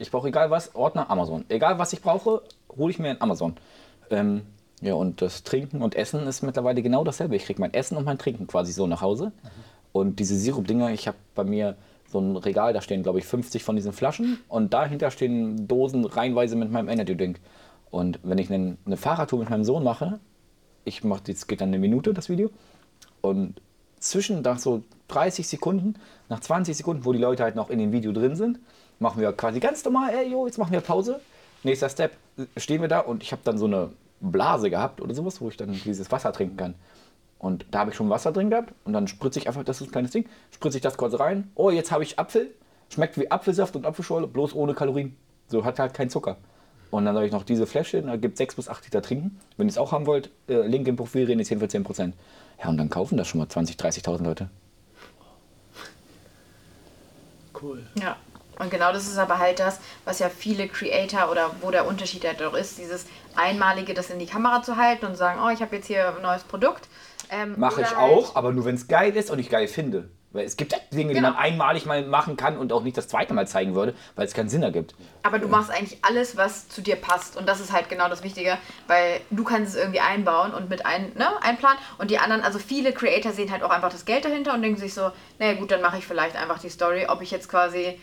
Ich brauche egal was, Ordner, Amazon. Egal was ich brauche, hole ich mir in Amazon. Ähm, ja, und das Trinken und Essen ist mittlerweile genau dasselbe. Ich kriege mein Essen und mein Trinken quasi so nach Hause. Und diese Sirup-Dinger, ich habe bei mir so ein Regal, da stehen glaube ich 50 von diesen Flaschen und dahinter stehen Dosen reihenweise mit meinem Energy Drink. Und wenn ich eine, eine Fahrradtour mit meinem Sohn mache, ich mache, das geht dann eine Minute, das Video, und zwischen nach so 30 Sekunden, nach 20 Sekunden, wo die Leute halt noch in dem Video drin sind, machen wir quasi ganz normal, ey, jo, jetzt machen wir Pause. Nächster Step, stehen wir da und ich habe dann so eine Blase gehabt oder sowas, wo ich dann dieses Wasser trinken kann. Und da habe ich schon Wasser drin gehabt und dann spritze ich einfach, das ist ein kleines Ding, spritze ich das kurz rein. Oh, jetzt habe ich Apfel. Schmeckt wie Apfelsaft und Apfelschorle, bloß ohne Kalorien. So hat halt keinen Zucker. Und dann habe ich noch diese Fläschchen, da gibt es 6 bis 8 Liter trinken. Wenn ihr es auch haben wollt, äh, Link im Profil, reden 10 für 10 Prozent. Ja, und dann kaufen das schon mal 20, 30.000 Leute. Cool. Ja. Und genau das ist aber halt das, was ja viele Creator oder wo der Unterschied halt auch ist, dieses Einmalige, das in die Kamera zu halten und sagen, oh, ich habe jetzt hier ein neues Produkt. Ähm, Mache ich halt auch, aber nur wenn es geil ist und ich geil finde. Weil es gibt Dinge, genau. die man einmalig mal machen kann und auch nicht das zweite Mal zeigen würde, weil es keinen Sinn ergibt. Aber du machst eigentlich alles, was zu dir passt. Und das ist halt genau das Wichtige, weil du kannst es irgendwie einbauen und mit ein, ne, einplanen. Und die anderen, also viele Creator sehen halt auch einfach das Geld dahinter und denken sich so, naja gut, dann mache ich vielleicht einfach die Story, ob ich jetzt quasi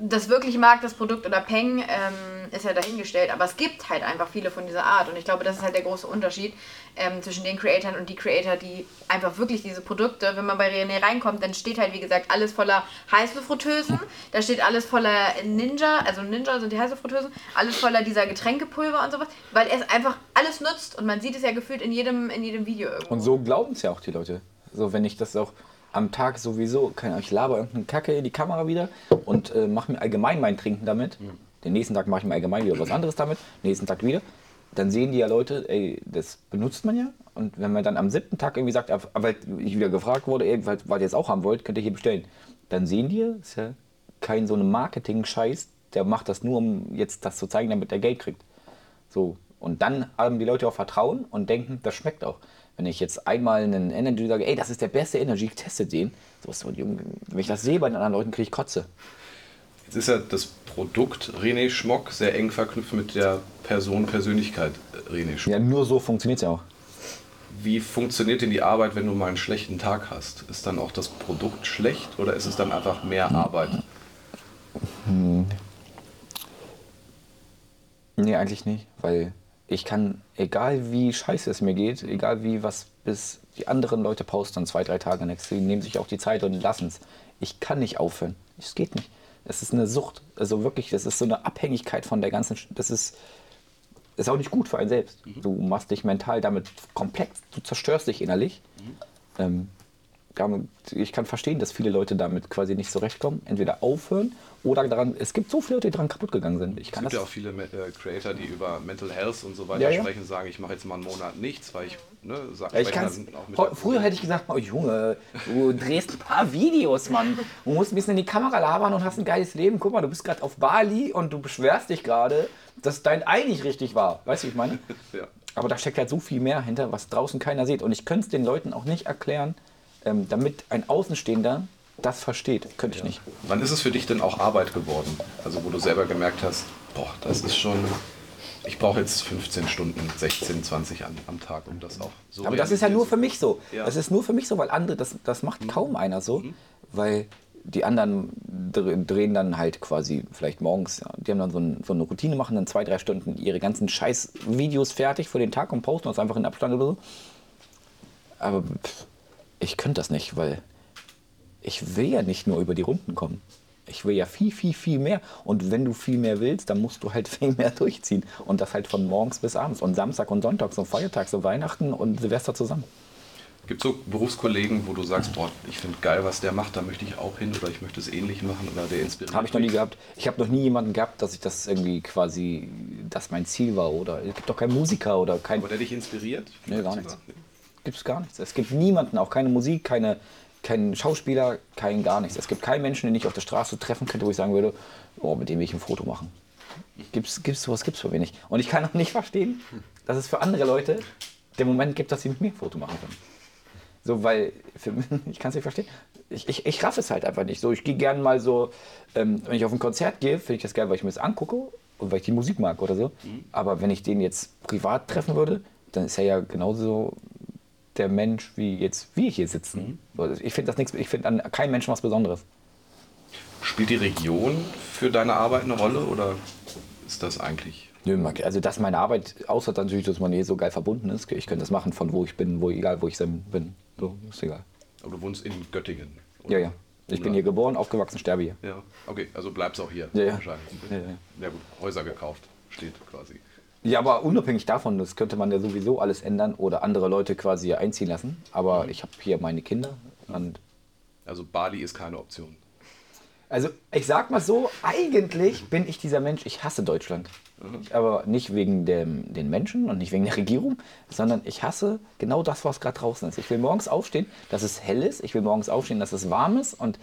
das wirklich mag, das Produkt oder Peng, ähm, ist ja dahingestellt. Aber es gibt halt einfach viele von dieser Art. Und ich glaube, das ist halt der große Unterschied ähm, zwischen den Creatoren und die Creator, die einfach wirklich diese Produkte, wenn man bei René reinkommt, dann steht halt, wie gesagt, alles voller Heißluftfritteusen. Da steht alles voller Ninja, also Ninja sind die Heißluftfritteusen, alles voller dieser Getränkepulver und sowas, weil er es einfach alles nutzt. Und man sieht es ja gefühlt in jedem, in jedem Video irgendwo. Und so glauben es ja auch die Leute. So, wenn ich das auch am Tag sowieso, keine Ahnung, ich laber irgendeine Kacke in die Kamera wieder und äh, mache mir allgemein mein Trinken damit. Mhm. Den nächsten Tag mache ich mir allgemein wieder was anderes damit, nächsten Tag wieder. Dann sehen die ja Leute, ey, das benutzt man ja. Und wenn man dann am siebten Tag irgendwie sagt, weil ich wieder gefragt wurde, ey, weil, weil ihr es auch haben wollt, könnt ihr hier bestellen. Dann sehen die, ist ja kein so ein Marketing-Scheiß, der macht das nur, um jetzt das zu zeigen, damit er Geld kriegt. So. Und dann haben die Leute auch Vertrauen und denken, das schmeckt auch. Wenn ich jetzt einmal einen Energy sage, ey, das ist der beste Energy, ich teste den. So, so, wenn ich das sehe bei den anderen Leuten, kriege ich Kotze. Jetzt ist ja das Produkt René Schmock sehr eng verknüpft mit der Person, Persönlichkeit äh, René Schmock. Ja, nur so funktioniert es ja auch. Wie funktioniert denn die Arbeit, wenn du mal einen schlechten Tag hast? Ist dann auch das Produkt schlecht oder ist es dann einfach mehr Arbeit? Hm. Nee, eigentlich nicht, weil ich kann, egal wie scheiße es mir geht, egal wie was bis die anderen Leute posten, zwei, drei Tage nichts, die nehmen sich auch die Zeit und lassen es. Ich kann nicht aufhören. Es geht nicht. Es ist eine Sucht. Also wirklich, das ist so eine Abhängigkeit von der ganzen. Das ist. ist auch nicht gut für einen selbst. Du machst dich mental damit komplex, du zerstörst dich innerlich. Ähm, damit, ich kann verstehen, dass viele Leute damit quasi nicht zurechtkommen. Entweder aufhören oder daran. Es gibt so viele Leute, die daran kaputt gegangen sind. Es gibt ja auch viele äh, Creator, die über Mental Health und so weiter Ja, ja. sprechen, sagen, ich mache jetzt mal einen Monat nichts, weil ich, ne, sag, Ja, ich früher hätte ich gesagt, oh Junge, du drehst ein paar Videos, Mann. Du musst ein bisschen in die Kamera labern und hast ein geiles Leben. Guck mal, du bist gerade auf Bali und du beschwerst dich gerade, dass dein Ei nicht richtig war. Weißt du, wie ich meine? Ja. Aber da steckt halt so viel mehr hinter, was draußen keiner sieht. Und ich könnte es den Leuten auch nicht erklären, ähm, damit ein Außenstehender das versteht. Könnte ich nicht. Wann ist es für dich denn auch Arbeit geworden? Also wo du selber gemerkt hast, boah, das ist schon, ich brauche jetzt 15 Stunden, 16, 20 an, am Tag, um das auch so Aber das ist ja nur für mich so. Ja. Das ist nur für mich so, weil andere, das, das macht kaum einer so, weil die anderen dr- drehen dann halt quasi vielleicht morgens, ja, die haben dann so, ein, so eine Routine, machen dann zwei, drei Stunden ihre ganzen scheiß Videos fertig für den Tag und posten das einfach in Abstand oder so. Aber pff, ich könnte das nicht, weil ich will ja nicht nur über die Runden kommen. Ich will ja viel, viel, viel mehr. Und wenn du viel mehr willst, dann musst du halt viel mehr durchziehen. Und das halt von morgens bis abends. Und Samstag und Sonntag, so Feiertag, so Weihnachten und Silvester zusammen. Gibt es so Berufskollegen, wo du sagst, boah, ich finde geil, was der macht, da möchte ich auch hin oder ich möchte es ähnlich machen oder der inspiriert Habe ich noch nie mich? gehabt. Ich habe noch nie jemanden gehabt, dass ich das irgendwie quasi, das mein Ziel war. Oder es gibt doch keinen Musiker oder kein. Aber der dich inspiriert? Nee, gar nichts. Gibt es gar nichts. Es gibt niemanden, auch keine Musik, keine, keinen Schauspieler, kein gar nichts. Es gibt keinen Menschen, den ich auf der Straße treffen könnte, wo ich sagen würde, oh, mit dem will ich ein Foto machen. Gibt's, gibt's sowas gibt's für wenig. Und ich kann auch nicht verstehen, dass es für andere Leute den Moment gibt, dass sie mit mir ein Foto machen können. So, weil, für, ich kann es nicht verstehen. Ich, ich, ich raff es halt einfach nicht. So, ich gehe gerne mal so, ähm, wenn ich auf ein Konzert gehe, finde ich das geil, weil ich mir das angucke und weil ich die Musik mag oder so. Aber wenn ich den jetzt privat treffen würde, dann ist er ja genauso der Mensch, wie jetzt wir hier sitzen. So, ich finde das nichts, ich finde an keinem Menschen was Besonderes. Spielt die Region für deine Arbeit eine Rolle oder ist das eigentlich? Nö, also dass meine Arbeit, außer natürlich, dass man hier so geil verbunden ist, ich könnte das machen von wo ich bin, wo egal wo ich sein- bin. So, ist egal. Aber du wohnst in Göttingen? oder? Ja, ja. Ich bin hier geboren, aufgewachsen, sterbe hier. Ja, okay, also bleibst auch hier Ja, ja. wahrscheinlich. Ja, ja. ja gut, Häuser gekauft, steht quasi. Ja, aber unabhängig davon, das könnte man ja sowieso alles ändern oder andere Leute quasi hier einziehen lassen. Aber ich habe hier meine Kinder und Also Bali ist keine Option. Also ich sag mal so, eigentlich bin ich dieser Mensch, ich hasse Deutschland. Aber nicht wegen dem, den Menschen und nicht wegen der Regierung, sondern ich hasse genau das, was gerade draußen ist. Ich will morgens aufstehen, dass es hell ist. Ich will morgens aufstehen, dass es warm ist. Und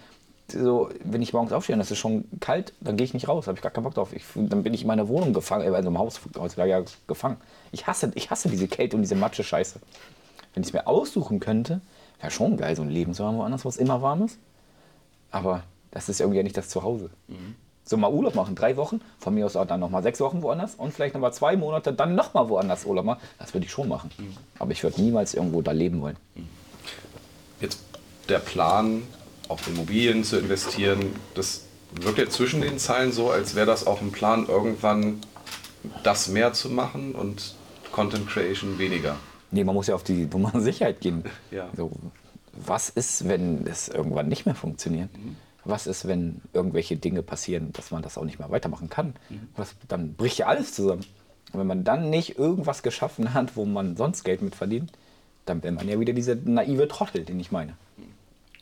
so, wenn ich morgens aufstehe und es ist schon kalt, dann gehe ich nicht raus. habe ich gar keinen Bock drauf. Ich, dann bin ich in meiner Wohnung gefangen, äh, also im Haus, ja, gefangen. Ich hasse, ich hasse diese Kälte und diese Matsche-Scheiße. Wenn ich es mir aussuchen könnte, wäre schon geil, so ein Leben zu haben woanders, wo es immer warm ist. Aber das ist irgendwie ja nicht das Zuhause. So mal Urlaub machen, drei Wochen, von mir aus auch dann nochmal sechs Wochen woanders und vielleicht nochmal zwei Monate, dann nochmal woanders Urlaub machen. Das würde ich schon machen. Aber ich würde niemals irgendwo da leben wollen. Jetzt der Plan, auf Immobilien zu investieren, das wirkt ja zwischen den Zeilen so, als wäre das auch ein Plan, irgendwann das mehr zu machen und Content Creation weniger. Nee, man muss ja auf die Nummer Sicherheit gehen. Ja. So, was ist, wenn das irgendwann nicht mehr funktioniert? Was ist, wenn irgendwelche Dinge passieren, dass man das auch nicht mehr weitermachen kann? Was, dann bricht ja alles zusammen. Und wenn man dann nicht irgendwas geschaffen hat, wo man sonst Geld mit verdient, dann wäre man ja wieder dieser naive Trottel, den ich meine.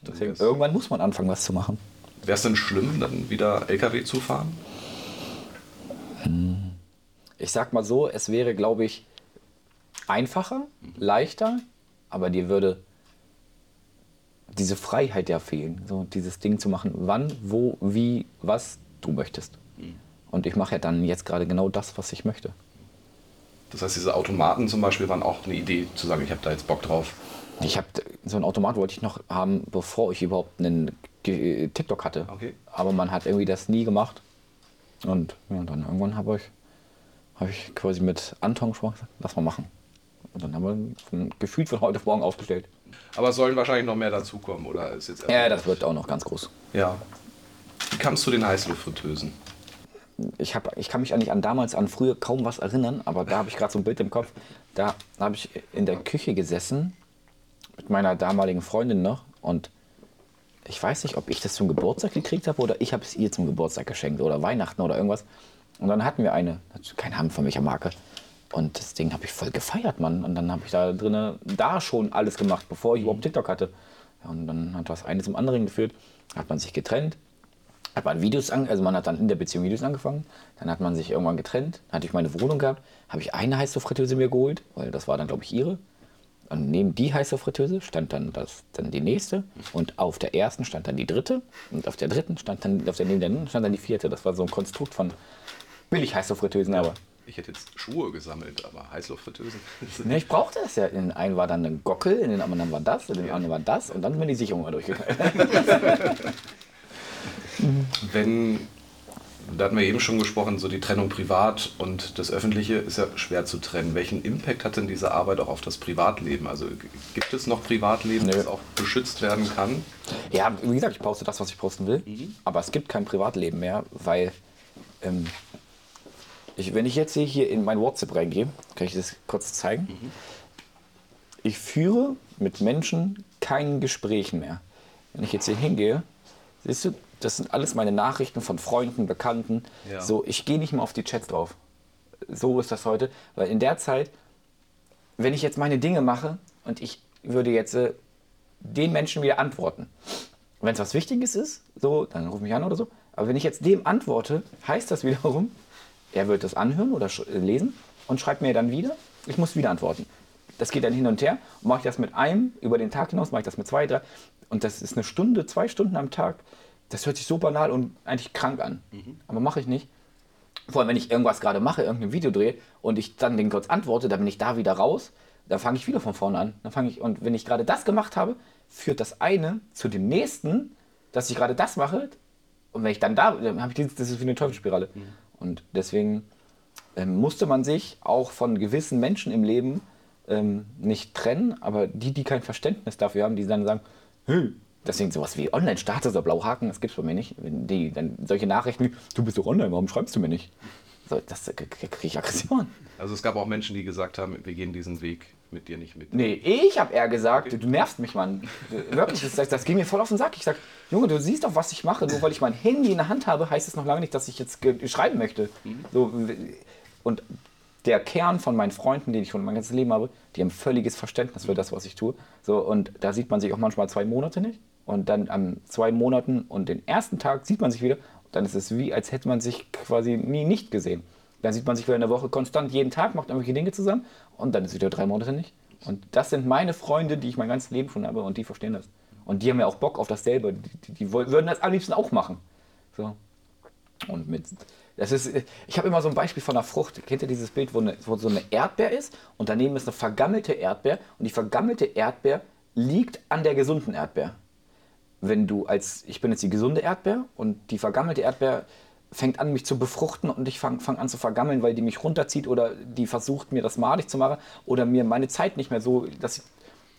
Deswegen, wär's- irgendwann muss man anfangen, was zu machen. Wäre es denn schlimm, dann wieder LKW zu fahren? Ich sag mal so, es wäre, glaube ich, einfacher, leichter, aber dir würde diese Freiheit ja fehlen, so dieses Ding zu machen, wann, wo, wie, was du möchtest. Und ich mache ja dann jetzt gerade genau das, was ich möchte. Das heißt, diese Automaten zum Beispiel waren auch eine Idee, zu sagen, ich habe da jetzt Bock drauf. Ich habe so ein Automat wollte ich noch haben, bevor ich überhaupt einen TikTok hatte. Okay. Aber man hat irgendwie das nie gemacht. Und ja, dann irgendwann habe ich, hab ich quasi mit Anton gesprochen, gesagt, lass mal machen. Und dann haben wir von, gefühlt von heute auf morgen aufgestellt. Aber es sollen wahrscheinlich noch mehr dazukommen, oder ist jetzt Ja, das wird auch noch ganz groß. Ja. Wie kamst du zu den Heißluftfritteusen? Ich, hab, ich kann mich eigentlich an damals, an früher kaum was erinnern, aber da habe ich gerade so ein Bild im Kopf. Da habe ich in der Küche gesessen mit meiner damaligen Freundin noch und ich weiß nicht, ob ich das zum Geburtstag gekriegt habe oder ich habe es ihr zum Geburtstag geschenkt oder Weihnachten oder irgendwas. Und dann hatten wir eine, keine Ahnung von welcher Marke, Und das Ding habe ich voll gefeiert, Mann. Und dann habe ich da drinnen da schon alles gemacht, bevor ich überhaupt TikTok hatte. Und dann hat das eine zum anderen geführt. Hat man sich getrennt, hat man Videos an, also man hat dann in der Beziehung Videos angefangen, dann hat man sich irgendwann getrennt, dann hatte ich meine Wohnung gehabt, habe ich eine heiße Fritteuse mir geholt, weil das war dann glaube ich ihre. Und neben die heiße Fritteuse stand dann das, dann die nächste und auf der ersten stand dann die dritte und auf der dritten stand dann auf der neben der dritten stand dann die vierte. Das war so ein Konstrukt von billig heiße Fritteusen, aber Ich hätte jetzt Schuhe gesammelt, aber Heißluftfritteusen. ne, ich brauchte das ja. In den einen war dann ein Gockel, in den anderen war das, in den anderen war das und dann bin die Sicherung mal durchgegangen. Wenn, da hatten wir eben schon gesprochen, so die Trennung privat und das Öffentliche ist ja schwer zu trennen. Welchen Impact hat denn diese Arbeit auch auf das Privatleben? Also gibt es noch Privatleben, Nö. das auch beschützt werden kann? Ja, wie gesagt, ich poste das, was ich posten will. Aber es gibt kein Privatleben mehr, weil ähm, ich, wenn ich jetzt hier- in mein WhatsApp reingehe, kann ich das kurz zeigen. Ich führe mit Menschen kein Gespräch mehr. Wenn ich jetzt hier hingehe, siehst du, das sind alles meine Nachrichten von Freunden, Bekannten. Ja. So, ich gehe nicht mehr auf die Chats drauf. So ist das heute, weil in der Zeit, wenn ich jetzt meine Dinge mache und ich würde jetzt äh, den Menschen wieder antworten. Wenn es was Wichtiges ist, so, dann ruf mich an oder so. Aber wenn ich jetzt dem antworte, heißt das wiederum, er wird das anhören oder äh, lesen und schreibt mir dann wieder. Ich muss wieder antworten. Das geht dann hin und her. Mache ich das mit einem über den Tag hinaus, mache ich das mit zwei, drei. Und das ist eine Stunde, zwei Stunden am Tag. Das hört sich so banal und eigentlich krank an. Aber mache ich nicht. Vor allem, wenn ich irgendwas gerade mache, irgendein Video drehe und ich dann den kurz antworte, dann bin ich da wieder raus. Dann fange ich wieder von vorne an. Dann fange ich, und wenn ich gerade das gemacht habe, führt das eine zu dem nächsten, dass ich gerade das mache. Und wenn ich dann da, dann habe ich dieses, das ist wie eine Teufelsspirale. Und deswegen ähm, musste man sich auch von gewissen Menschen im Leben ähm, nicht trennen, aber die, die kein Verständnis dafür haben, die dann sagen, hey, deswegen sowas wie Online-Status oder Blauhaken, das gibt's bei mir nicht. Wenn die dann solche Nachrichten wie, du bist doch online, warum schreibst du mir nicht? So, das äh, kriege ich Aggression. Also es gab auch Menschen, die gesagt haben, wir gehen diesen Weg mit dir nicht mit. Nee, ich habe eher gesagt, du nervst mich, Mann. Wirklich, das, das, ging mir voll auf den Sack. Ich sag, Junge, du siehst doch, was ich mache. Nur weil ich mein Handy in der Hand habe, heißt es noch lange nicht, dass ich jetzt schreiben möchte. So, und der Kern von meinen Freunden, den ich schon mein ganzes Leben habe, die haben völliges Verständnis für das, was ich tue. So, und da sieht man sich auch manchmal zwei Monate nicht. Und dann am zwei Monaten und den ersten Tag sieht man sich wieder. Dann ist es wie, als hätte man sich quasi nie nicht gesehen. Dann sieht man sich wieder in der Woche konstant jeden Tag, macht irgendwelche Dinge zusammen und dann ist es wieder drei Monate nicht. Und das sind meine Freunde, die ich mein ganzes Leben schon habe und die verstehen das. Und die haben ja auch Bock auf dasselbe. Die, die, die würden das am liebsten auch machen. So. Und mit, das ist, ich habe immer so ein Beispiel von einer Frucht. Kennt ihr dieses Bild, wo, eine, wo so eine Erdbeer ist und daneben ist eine vergammelte Erdbeer und die vergammelte Erdbeer liegt an der gesunden Erdbeer. Wenn du als, ich bin jetzt die gesunde Erdbeer und die vergammelte Erdbeer fängt an, mich zu befruchten und ich fange fang an zu vergammeln, weil die mich runterzieht oder die versucht, mir das madig zu machen oder mir meine Zeit nicht mehr so, dass ich,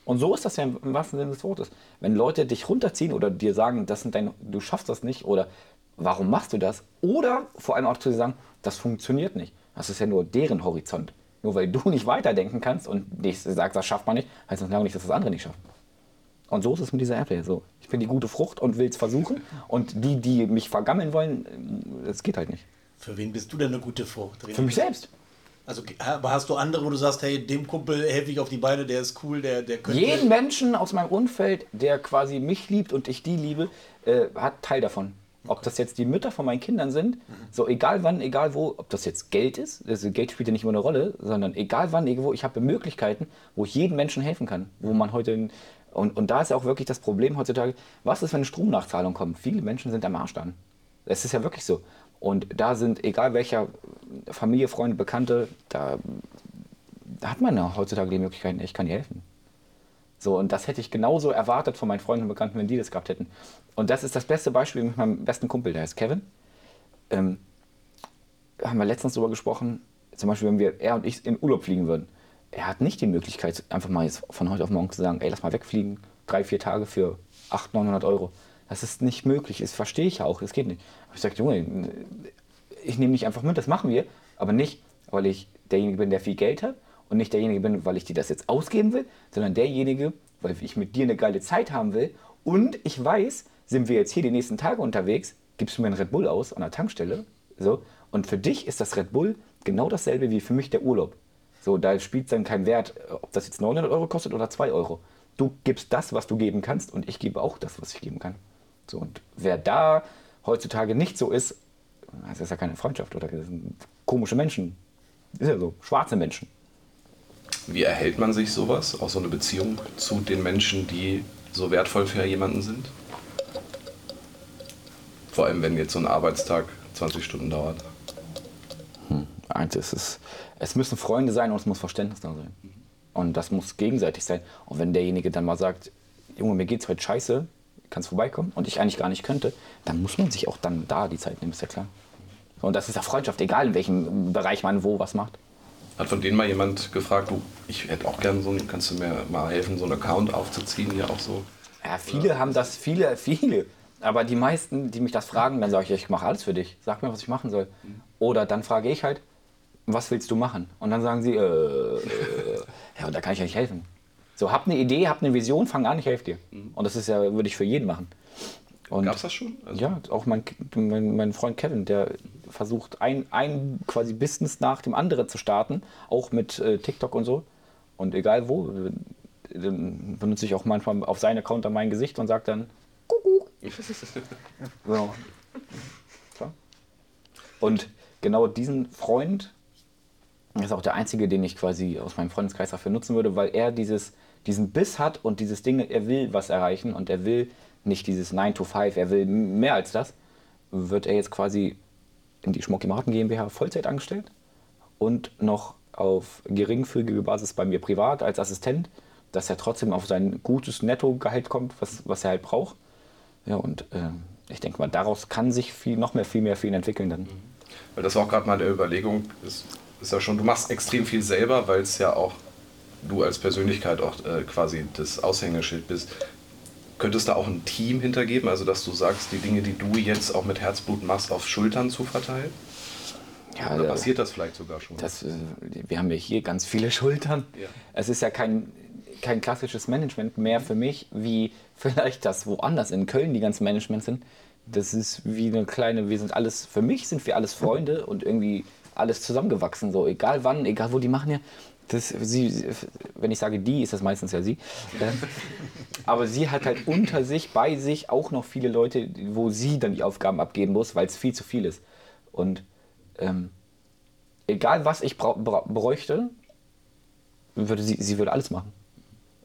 und so ist das ja im im wahrsten Sinne des Wortes. Wenn Leute dich runterziehen oder dir sagen, das sind dein, du schaffst das nicht oder warum machst du das? Oder vor allem auch zu dir sagen, das funktioniert nicht. Das ist ja nur deren Horizont. Nur weil du nicht weiterdenken kannst und nicht sagst, das schafft man nicht, heißt das lange nicht, dass das andere nicht schafft. Und so ist es mit dieser Erdbeere. So, ich bin die gute Frucht und will es versuchen. Und die, die mich vergammeln wollen, das geht halt nicht. Für wen bist du denn eine gute Frucht? Für mich selbst. Also, aber hast du andere, wo du sagst, hey, dem Kumpel helfe ich auf die Beine, der ist cool, der, der könnte. Jeden Menschen aus meinem Umfeld, der quasi mich liebt und ich die liebe, äh, hat Teil davon. Ob das jetzt die Mütter von meinen Kindern sind, so egal wann, egal wo, ob das jetzt Geld ist, also Geld spielt ja nicht immer eine Rolle, sondern egal wann, irgendwo, ich habe Möglichkeiten, wo ich jedem Menschen helfen kann. Wo man heute, und, und da ist ja auch wirklich das Problem heutzutage, was ist, wenn eine Stromnachzahlung kommt? Viele Menschen sind am Arsch dann. Es ist ja wirklich so. Und da sind, egal welcher Familie, Freunde, Bekannte, da, da hat man ja heutzutage die Möglichkeiten, ich kann dir helfen. So, und das hätte ich genauso erwartet von meinen Freunden und Bekannten, wenn die das gehabt hätten. Und das ist das beste Beispiel mit meinem besten Kumpel, der heißt Kevin. Ähm, haben wir letztens darüber gesprochen, zum Beispiel, wenn wir, er und ich in Urlaub fliegen würden. Er hat nicht die Möglichkeit, einfach mal jetzt von heute auf morgen zu sagen, ey, lass mal wegfliegen, drei, vier Tage für 800, 900 Euro. Das ist nicht möglich, das verstehe ich ja auch, das geht nicht. Aber ich sage, Junge, ich nehme dich einfach mit, das machen wir, aber nicht, weil ich derjenige bin, der viel Geld hat und nicht derjenige bin, weil ich dir das jetzt ausgeben will, sondern derjenige, weil ich mit dir eine geile Zeit haben will und ich weiß, sind wir jetzt hier die nächsten Tage unterwegs, gibst du mir einen Red Bull aus an der Tankstelle, so, und für dich ist das Red Bull genau dasselbe wie für mich der Urlaub. So, da spielt dann kein Wert, ob das jetzt 900 Euro kostet oder 2 Euro. Du gibst das, was du geben kannst und ich gebe auch das, was ich geben kann. So, und wer da heutzutage nicht so ist, das ist ja keine Freundschaft oder das komische Menschen. Ist ja so, schwarze Menschen. Wie erhält man sich sowas, auch so eine Beziehung zu den Menschen, die so wertvoll für jemanden sind? Vor allem, wenn jetzt so ein Arbeitstag 20 Stunden dauert. Eins ist es, es müssen Freunde sein und es muss Verständnis da sein. Und das muss gegenseitig sein. Und wenn derjenige dann mal sagt, Junge, mir geht's heute scheiße, kannst vorbeikommen und ich eigentlich gar nicht könnte, dann muss man sich auch dann da die Zeit nehmen, ist ja klar. Und das ist ja Freundschaft, egal in welchem Bereich man wo was macht. Hat von denen mal jemand gefragt, du, ich hätte auch gern so einen, kannst du mir mal helfen, so einen Account aufzuziehen, hier auch so? Ja, viele haben das, viele, viele. Aber die meisten, die mich das fragen, dann sage ich, ich mache alles für dich. Sag mir, was ich machen soll. Oder dann frage ich halt, was willst du machen? Und dann sagen sie, äh, äh, ja, und da kann ich nicht helfen. So, hab eine Idee, hab eine Vision, fang an, ich helfe dir. Und das ist ja, würde ich für jeden machen. Und Gab's das schon? Also- ja, auch mein, mein, mein Freund Kevin, der versucht, ein, ein quasi Business nach dem anderen zu starten, auch mit äh, TikTok und so. Und egal wo, dann benutze ich auch manchmal auf seinen Account dann mein Gesicht und sage dann, Kuckuck. so. Klar. Und genau diesen Freund ist auch der einzige, den ich quasi aus meinem Freundeskreis dafür nutzen würde, weil er dieses, diesen Biss hat und dieses Ding, er will was erreichen und er will nicht dieses 9 to 5, er will mehr als das, wird er jetzt quasi in die Schmucki Marken GmbH Vollzeit angestellt und noch auf geringfügige Basis bei mir privat als Assistent, dass er trotzdem auf sein gutes Nettogehalt kommt, was, was er halt braucht. Ja, und ähm, ich denke mal, daraus kann sich viel, noch mehr, viel mehr für ihn entwickeln dann. Weil das auch gerade mal eine Überlegung, ist, ist ja schon, du machst extrem viel selber, weil es ja auch du als Persönlichkeit auch äh, quasi das Aushängeschild bist. Könntest da auch ein Team hintergeben, also dass du sagst, die Dinge, die du jetzt auch mit Herzblut machst, auf Schultern zu verteilen? Ja, Oder äh, passiert das vielleicht sogar schon? Das, äh, wir haben ja hier ganz viele Schultern. Ja. Es ist ja kein, kein klassisches Management mehr für mich, wie vielleicht das woanders in Köln die ganzen Management sind. Das ist wie eine kleine, wir sind alles, für mich sind wir alles Freunde und irgendwie alles zusammengewachsen, so egal wann, egal wo die machen ja. Das, sie, wenn ich sage die, ist das meistens ja sie. Äh, Aber sie hat halt unter sich, bei sich auch noch viele Leute, wo sie dann die Aufgaben abgeben muss, weil es viel zu viel ist. Und ähm, egal was ich bräuchte, würde sie, sie würde alles machen.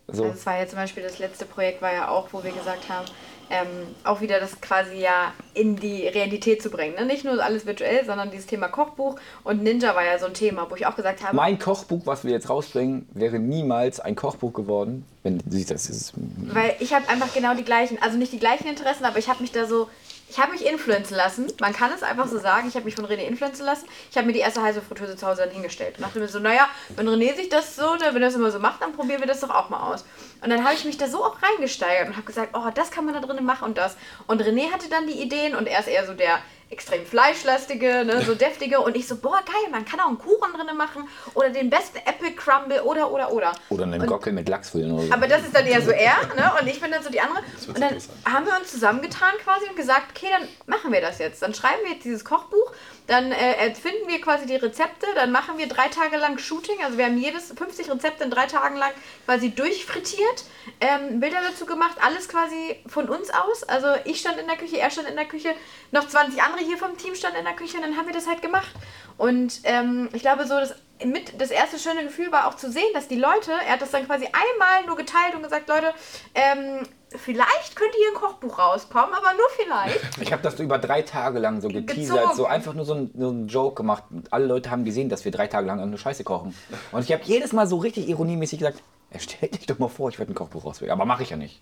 So. Also es war ja zum Beispiel das letzte Projekt war ja auch, wo wir gesagt haben, ähm, auch wieder das quasi ja in die Realität zu bringen. Ne? Nicht nur alles virtuell, sondern dieses Thema Kochbuch und Ninja war ja so ein Thema, wo ich auch gesagt habe, mein Kochbuch, was wir jetzt rausbringen, wäre niemals ein Kochbuch geworden, wenn du siehst, das ist weil ich habe einfach genau die gleichen, also nicht die gleichen Interessen, aber ich habe mich da so, ich habe mich influenzen lassen. Man kann es einfach so sagen, ich habe mich von René influenzen lassen. Ich habe mir die erste heiße Fritteuse zu Hause dann hingestellt und dachte mir so, naja, wenn René sich das so, ne, wenn er das immer so macht, dann probieren wir das doch auch mal aus. Und dann habe ich mich da so auch reingesteigert und habe gesagt, oh, das kann man da drinnen machen und das. Und René hatte dann die Ideen und er ist eher so der extrem fleischlastige, ne, so deftige und ich so, boah, geil, man kann auch einen Kuchen drinnen machen oder den besten Apple Crumble oder, oder, oder. oder einen Gockel mit Lachs füllen oder so. aber das ist dann eher so er, ne? Und ich bin dann so die andere. Und dann haben wir uns zusammengetan quasi und gesagt, okay, dann machen wir das jetzt. Dann schreiben wir jetzt dieses Kochbuch, dann äh, erfinden wir quasi die Rezepte, dann machen wir drei Tage lang Shooting. Also wir haben jedes 50 Rezepte in drei Tagen lang quasi durchfrittiert, ähm, Bilder dazu gemacht, alles quasi von uns aus. Also ich stand in der Küche, er stand in der Küche, noch 20 andere hier vom Team standen in der Küche und dann haben wir das halt gemacht. Und ähm, ich glaube so, das, mit, das erste schöne Gefühl war auch zu sehen, dass die Leute, er hat das dann quasi einmal nur geteilt und gesagt, Leute, ähm, vielleicht könnte hier ein Kochbuch rauskommen, aber nur vielleicht. Ich habe das so über drei Tage lang so geteasert, Gezogen. so einfach nur so ein, so Joke gemacht. Und alle Leute haben gesehen, dass wir drei Tage lang eine Scheiße kochen. Und ich habe jedes Mal so richtig ironiemäßig gesagt, "Ey, stell dich doch mal vor, ich werde ein Kochbuch rausbringen. Aber mache ich ja nicht.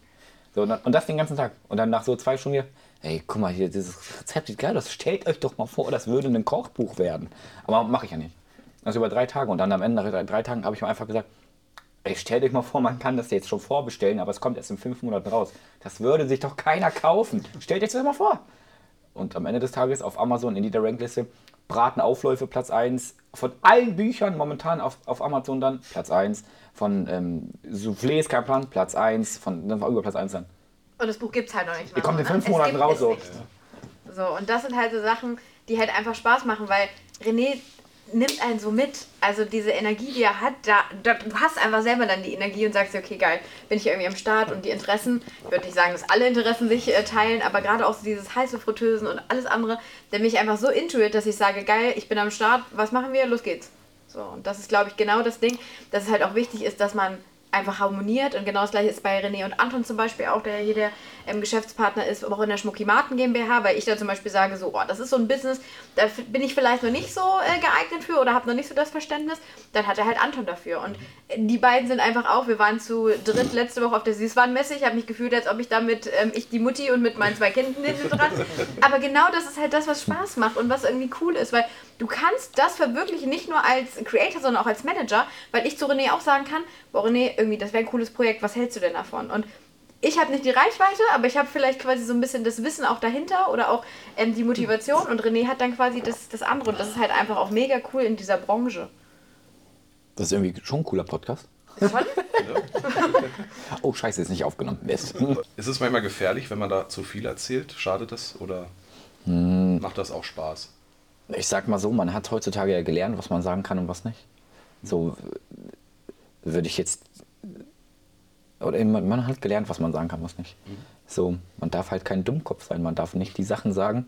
So, und und das den ganzen Tag. Und dann nach so zwei Stunden wieder, ey, guck mal hier, dieses Rezept sieht geil aus. Stellt euch doch mal vor, das würde ein Kochbuch werden. Aber mache ich ja nicht. Also über drei Tage. Und dann am Ende nach drei, drei Tagen habe ich mir einfach gesagt, Ey, stell dich mal vor, man kann das jetzt schon vorbestellen, aber es kommt erst in fünf Monaten raus. Das würde sich doch keiner kaufen. Stell dir das mal vor. Und am Ende des Tages auf Amazon in dieser Rankliste Bratenaufläufe Platz 1. Von allen Büchern momentan auf, auf Amazon dann Platz 1. Von ähm, Soufflé ist kein Plan, Platz 1. Von, dann war über Platz 1 dann. Und das Buch gibt es halt noch nicht. Ihr kommt in fünf Monaten raus, so. nicht. So, und das sind halt so Sachen, die halt einfach Spaß machen, weil René nimmt einen so mit. Also diese Energie, die er hat, da, da, du hast einfach selber dann die Energie und sagst okay, geil, bin ich irgendwie am Start und die Interessen, ich würde nicht sagen, dass alle Interessen sich äh, teilen, aber gerade auch so dieses heiße Fritteusen und alles andere, da bin ich einfach so intuit, dass ich sage, geil, ich bin am Start, was machen wir? Los geht's. So, und das ist, glaube ich, genau das Ding, dass es halt auch wichtig ist, dass man einfach harmoniert. Und genau das gleiche ist bei René und Anton zum Beispiel auch, der hier der ähm, Geschäftspartner ist, auch in der Schmucki Marken GmbH, weil ich da zum Beispiel sage, so, oh, das ist so ein Business, da bin ich vielleicht noch nicht so äh, geeignet für oder habe noch nicht so das Verständnis. Dann hat er halt Anton dafür. Und die beiden sind einfach auch, wir waren zu dritt letzte Woche auf der Süßwarenmesse. Ich habe mich gefühlt, als ob ich da mit, ähm, ich die Mutti und mit meinen zwei Kindern hinten dran. Aber genau das ist halt das, was Spaß macht und was irgendwie cool ist, weil du kannst das verwirklichen, nicht nur als Creator, sondern auch als Manager, weil ich zu René auch sagen kann, boah René, irgendwie, das wäre ein cooles Projekt, was hältst du denn davon? Und ich habe nicht die Reichweite, aber ich habe vielleicht quasi so ein bisschen das Wissen auch dahinter oder auch ähm, die Motivation und René hat dann quasi das, das andere und das ist halt einfach auch mega cool in dieser Branche. Das ist irgendwie schon ein cooler Podcast. Schon? Oh, scheiße, ist nicht aufgenommen. Mist. Ist es manchmal gefährlich, wenn man da zu viel erzählt? Schadet das oder macht das auch Spaß? Ich sag mal so, man hat heutzutage ja gelernt, was man sagen kann und was nicht. So würde ich jetzt. Oder man, man hat gelernt, was man sagen kann, was nicht. So, man darf halt kein Dummkopf sein. Man darf nicht die Sachen sagen,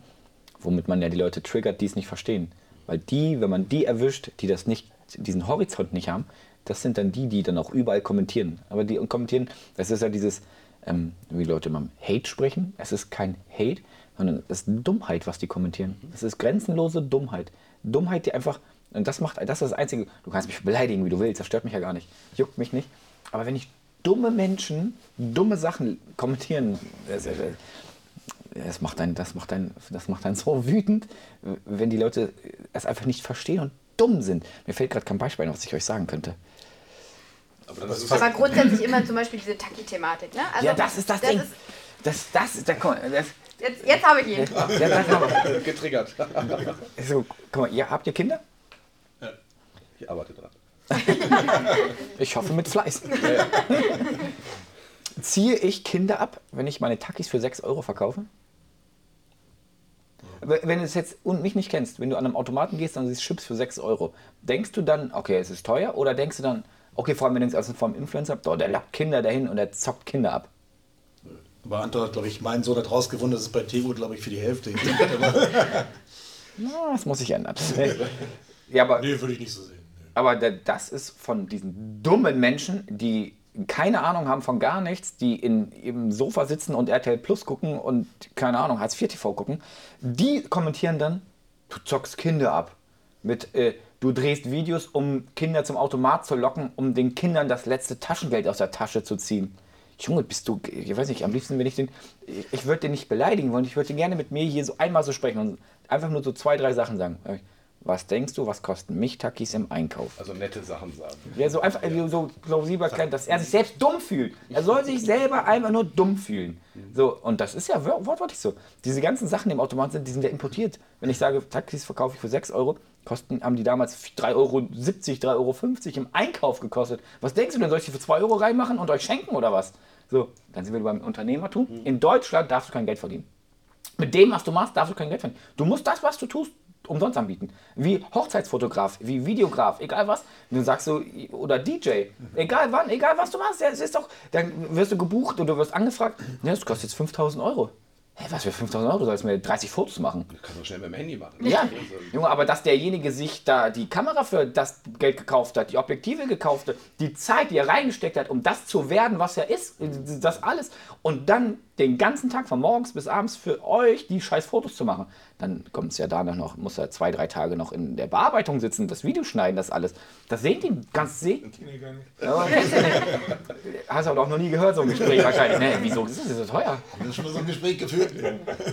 womit man ja die Leute triggert, die es nicht verstehen. Weil die, wenn man die erwischt, die das nicht, diesen Horizont nicht haben, das sind dann die, die dann auch überall kommentieren. Aber die kommentieren, das ist ja dieses, ähm, wie Leute immer Hate sprechen. Es ist kein Hate, sondern es ist Dummheit, was die kommentieren. Es ist grenzenlose Dummheit. Dummheit, die einfach, und das macht, das ist das Einzige, du kannst mich beleidigen, wie du willst, das stört mich ja gar nicht, juckt mich nicht. Aber wenn ich dumme Menschen dumme Sachen kommentieren, das, das, das macht einen, das macht einen, das macht einen so wütend, wenn die Leute es einfach nicht verstehen und dumm sind. Mir fällt gerade kein Beispiel ein, was ich euch sagen könnte. Aber das ist Aber grundsätzlich immer zum Beispiel diese Taki-Thematik, ne? Also ja, das ist das, Ding. Ist, das, das ist der, das, jetzt jetzt habe ich ihn. ja, das getriggert. So, guck mal, ihr habt ihr Kinder? Ich arbeite dran. Ich hoffe mit Fleiß. Ziehe ich Kinder ab, wenn ich meine Takis für 6 Euro verkaufe? Wenn du es jetzt und mich nicht kennst, wenn du an einem Automaten gehst und siehst Chips für 6 Euro, denkst du dann, okay, es ist teuer? Oder denkst du dann, okay, vor allem wenn du es also vom Influencer, doch, der lappt Kinder dahin und der zockt Kinder ab? Aber Anton hat, glaube ich, meinen Sohn hat rausgefunden, dass es bei Tego, glaube ich, für die Hälfte. Na, das muss sich ändern. ja, aber nee, würde ich nicht so sehen. Aber da- das ist von diesen dummen Menschen, die keine Ahnung haben von gar nichts, die in ihrem Sofa sitzen und RTL Plus gucken und keine Ahnung, Hartz IV TV gucken, die kommentieren dann, du zockst Kinder ab. Mit, äh, du drehst Videos, um Kinder zum Automat zu locken, um den Kindern das letzte Taschengeld aus der Tasche zu ziehen. Junge, bist du, ich weiß nicht, am liebsten, wenn ich den, ich würde den nicht beleidigen wollen, ich würde gerne mit mir hier so einmal so sprechen und einfach nur so zwei, drei Sachen sagen. Was denkst du, was kosten mich Takis im Einkauf? Also nette Sachen sagen. Ja, so einfach äh, so plausibel erklärt, dass er sich selbst dumm fühlt. Er soll sich selber einfach nur dumm fühlen. So, und das ist ja wor- wortwörtlich so. Diese ganzen Sachen, die im Automat sind, die sind ja importiert. Wenn ich sage, Taxis verkaufe ich für 6 Euro, kosten, haben die damals 3,70 Euro, 3,50 Euro im Einkauf gekostet. Was denkst du denn, soll ich die für 2 Euro reinmachen und euch schenken oder was? So, dann sind wir beim Unternehmertum. In Deutschland darfst du kein Geld verdienen. Mit dem, was du machst, darfst du kein Geld verdienen. Du musst das, was du tust, umsonst anbieten. Wie Hochzeitsfotograf, wie Videograf, egal was. Du sagst so, oder DJ, egal wann, egal was du machst. Es ist doch, dann wirst du gebucht oder du wirst angefragt. Ja, das kostet jetzt 5000 Euro. Hä, was für 5000 Euro? Du sollst mir 30 Fotos machen. Du kannst doch schnell mit dem Handy machen. Ja, Junge, aber dass derjenige sich da die Kamera für das Geld gekauft hat, die Objektive gekauft hat, die Zeit, die er reingesteckt hat, um das zu werden, was er ist, das alles, und dann den ganzen Tag von morgens bis abends für euch die scheiß Fotos zu machen, dann kommt es ja danach noch, muss er zwei, drei Tage noch in der Bearbeitung sitzen, das Video schneiden, das alles. Das sehen die ganz sehen. Nee, gar nicht. Ja, du. Hast du aber auch noch nie gehört, so ein Gespräch wahrscheinlich. Nee, wieso? Das ist so teuer. Wir haben schon mal so ein Gespräch geführt.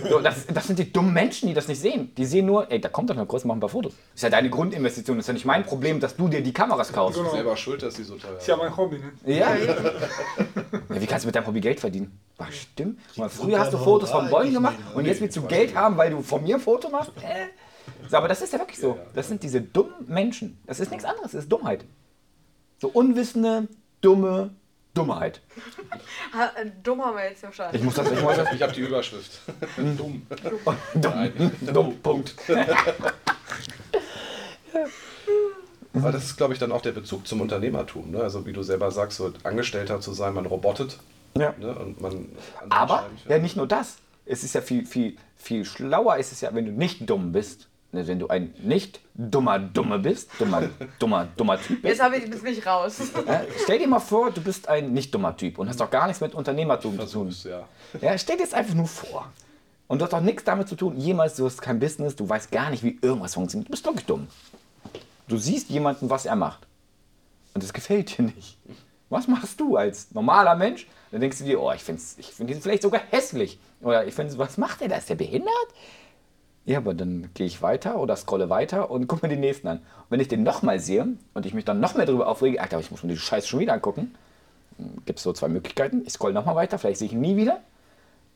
So, das, das sind die dummen Menschen, die das nicht sehen. Die sehen nur, ey, da kommt doch eine Größe, mach ein paar Fotos. ist ja deine Grundinvestition. ist ja nicht mein Problem, dass du dir die Kameras kaufst. Du bist selber schuld, dass die so teuer Ist ja sind. mein Hobby, ne? Ja. ja. Wie kannst du mit deinem Hobby Geld verdienen? Ach, stimmt. Mal, früher hast du Fotos von Bäumen gemacht nicht. und jetzt willst du Geld haben, weil du von mir ein Foto machst? Äh. So, aber das ist ja wirklich so. Das sind diese dummen Menschen. Das ist nichts anderes, das ist Dummheit. So unwissende, dumme Dummheit. Ha, äh, Dumm haben wir jetzt. Ich muss das, ich muss das, Ich habe die Überschrift. Dumm. Dumm, dumm, Punkt. Aber das ist, glaube ich, dann auch der Bezug zum Unternehmertum. Ne? Also wie du selber sagst, so Angestellter zu sein, man robotet. Ja. Ne? Und man an Aber ja, nicht nur das. Es ist ja viel, viel, viel schlauer ist es ja, wenn du nicht dumm bist. Ne, Wenn du ein nicht dummer Dumme bist, dummer, dummer, dummer Typ bist. Jetzt habe ich das nicht raus. Ja, stell dir mal vor, du bist ein nicht dummer Typ und hast doch gar nichts mit Unternehmertum zu tun. Ja. Ja, stell dir jetzt einfach nur vor. Und du hast doch nichts damit zu tun. Jemals, du hast kein Business, du weißt gar nicht, wie irgendwas funktioniert. Du bist wirklich dumm. Du siehst jemanden, was er macht. Und es gefällt dir nicht. Was machst du als normaler Mensch? Dann denkst du dir, oh, ich finde ich find ihn vielleicht sogar hässlich. Oder ich finde, was macht er da? Ist der behindert? Ja, aber dann gehe ich weiter oder scrolle weiter und gucke mir den nächsten an. Und wenn ich den nochmal sehe und ich mich dann noch mehr darüber aufrege, Alter, ich muss mir die Scheiße schon wieder angucken, gibt es so zwei Möglichkeiten. Ich scroll nochmal weiter, vielleicht sehe ich ihn nie wieder.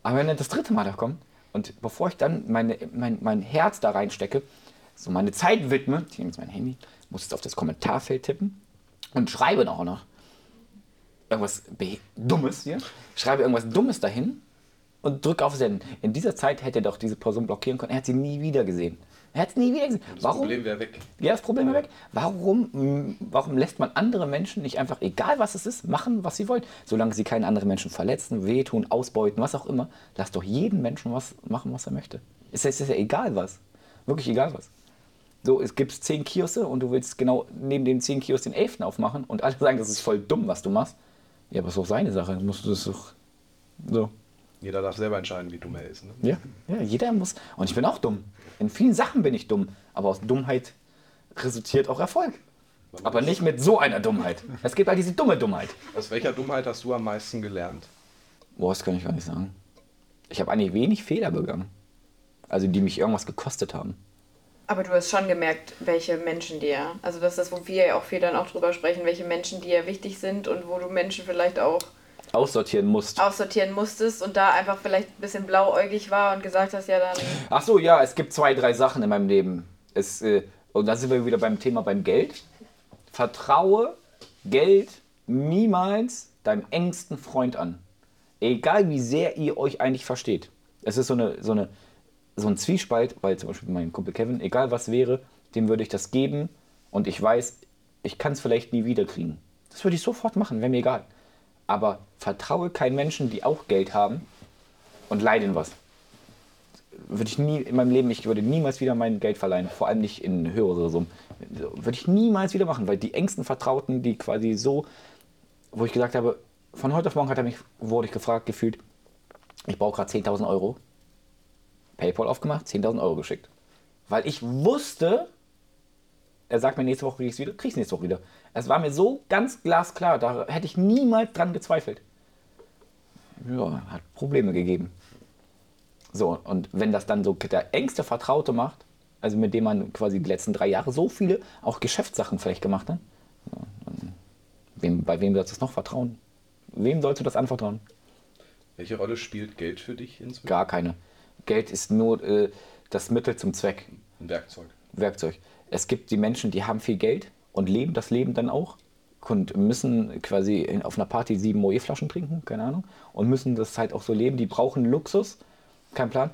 Aber wenn er das dritte Mal da kommt und bevor ich dann meine, mein, mein Herz da reinstecke, so meine Zeit widme, ich nehme jetzt mein Handy, muss jetzt auf das Kommentarfeld tippen und schreibe auch noch irgendwas Dummes hier, schreibe irgendwas Dummes dahin und drücke auf Senden. In dieser Zeit hätte er doch diese Person blockieren können. Er hat sie nie wieder gesehen. Er hat es nie wieder gesehen. Das Warum? Problem wäre weg. Ja, das Problem ist weg. Warum, warum lässt man andere Menschen nicht einfach, egal was es ist, machen, was sie wollen? Solange sie keinen anderen Menschen verletzen, wehtun, ausbeuten, was auch immer, lass doch jeden Menschen was machen, was er möchte. Es ist, es ist ja egal was. Wirklich egal was. So, es gibt zehn Kioske und du willst genau neben den zehn Kiosken den elften aufmachen und alle sagen, das ist voll dumm, was du machst. Ja, aber es ist doch seine Sache. Musst du das doch. So. Jeder darf selber entscheiden, wie dumm er ist. Ne? Ja, ja, jeder muss. Und ich bin auch dumm. In vielen Sachen bin ich dumm. Aber aus Dummheit resultiert auch Erfolg. Aber nicht mit so einer Dummheit. Es gibt halt diese dumme Dummheit. Aus welcher Dummheit hast du am meisten gelernt? Boah, das kann ich gar nicht sagen. Ich habe eigentlich wenig Fehler begangen. Also die mich irgendwas gekostet haben. Aber du hast schon gemerkt, welche Menschen dir, also das ist das, wo wir ja auch viel dann auch drüber sprechen, welche Menschen dir wichtig sind und wo du Menschen vielleicht auch Aussortieren musst. aussortieren musstest und da einfach vielleicht ein bisschen blauäugig war und gesagt hast, ja dann, Ach so, ja, es gibt zwei, drei Sachen in meinem Leben. Es, äh, und da sind wir wieder beim Thema beim Geld. Vertraue Geld niemals deinem engsten Freund an. Egal wie sehr ihr euch eigentlich versteht. Es ist so, eine, so, eine, so ein Zwiespalt, weil zum Beispiel mein Kumpel Kevin, egal was wäre, dem würde ich das geben und ich weiß, ich kann es vielleicht nie wieder kriegen. Das würde ich sofort machen, wäre mir egal. Aber vertraue keinen Menschen, die auch Geld haben und leiden was würde ich nie in meinem Leben, ich würde niemals wieder mein Geld verleihen, vor allem nicht in höhere Summen. Würde ich niemals wieder machen, weil die engsten Vertrauten, die quasi so, wo ich gesagt habe, von heute auf morgen hat er mich, wurde ich gefragt, gefühlt, ich brauche gerade 10.000 Euro. PayPal aufgemacht, 10.000 Euro geschickt. Weil ich wusste, er sagt mir nächste Woche krieg ich es wieder, krieg ich nächste Woche wieder. Es war mir so ganz glasklar, da hätte ich niemals dran gezweifelt. Ja, hat Probleme gegeben. So, und wenn das dann so der engste Vertraute macht, also mit dem man quasi die letzten drei Jahre so viele auch Geschäftssachen vielleicht gemacht hat, wem, bei wem sollst du das noch vertrauen? Wem sollst du das anvertrauen? Welche Rolle spielt Geld für dich inzwischen? Gar keine. Geld ist nur äh, das Mittel zum Zweck, Ein Werkzeug. Werkzeug. Es gibt die Menschen, die haben viel Geld und leben das Leben dann auch und müssen quasi in- auf einer Party sieben Moe-Flaschen trinken, keine Ahnung, und müssen das halt auch so leben. Die brauchen Luxus, kein Plan.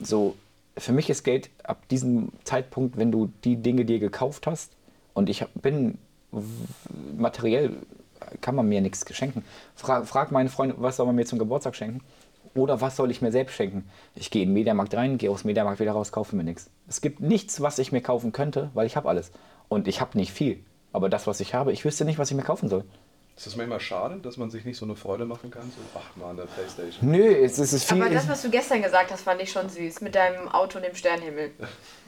So, für mich ist Geld ab diesem Zeitpunkt, wenn du die Dinge dir gekauft hast, und ich bin materiell, kann man mir nichts schenken. Frag, frag meine Freunde, was soll man mir zum Geburtstag schenken? Oder was soll ich mir selbst schenken? Ich gehe in den Mediamarkt rein, gehe aus dem Mediamarkt wieder raus, kaufe mir nichts. Es gibt nichts, was ich mir kaufen könnte, weil ich habe alles. Und ich habe nicht viel. Aber das, was ich habe, ich wüsste nicht, was ich mir kaufen soll. Ist das manchmal schade, dass man sich nicht so eine Freude machen kann? So, ach man, der Playstation. Nö, es, es ist viel. aber das, was du gestern gesagt hast, fand ich schon süß, mit deinem Auto und dem Sternenhimmel.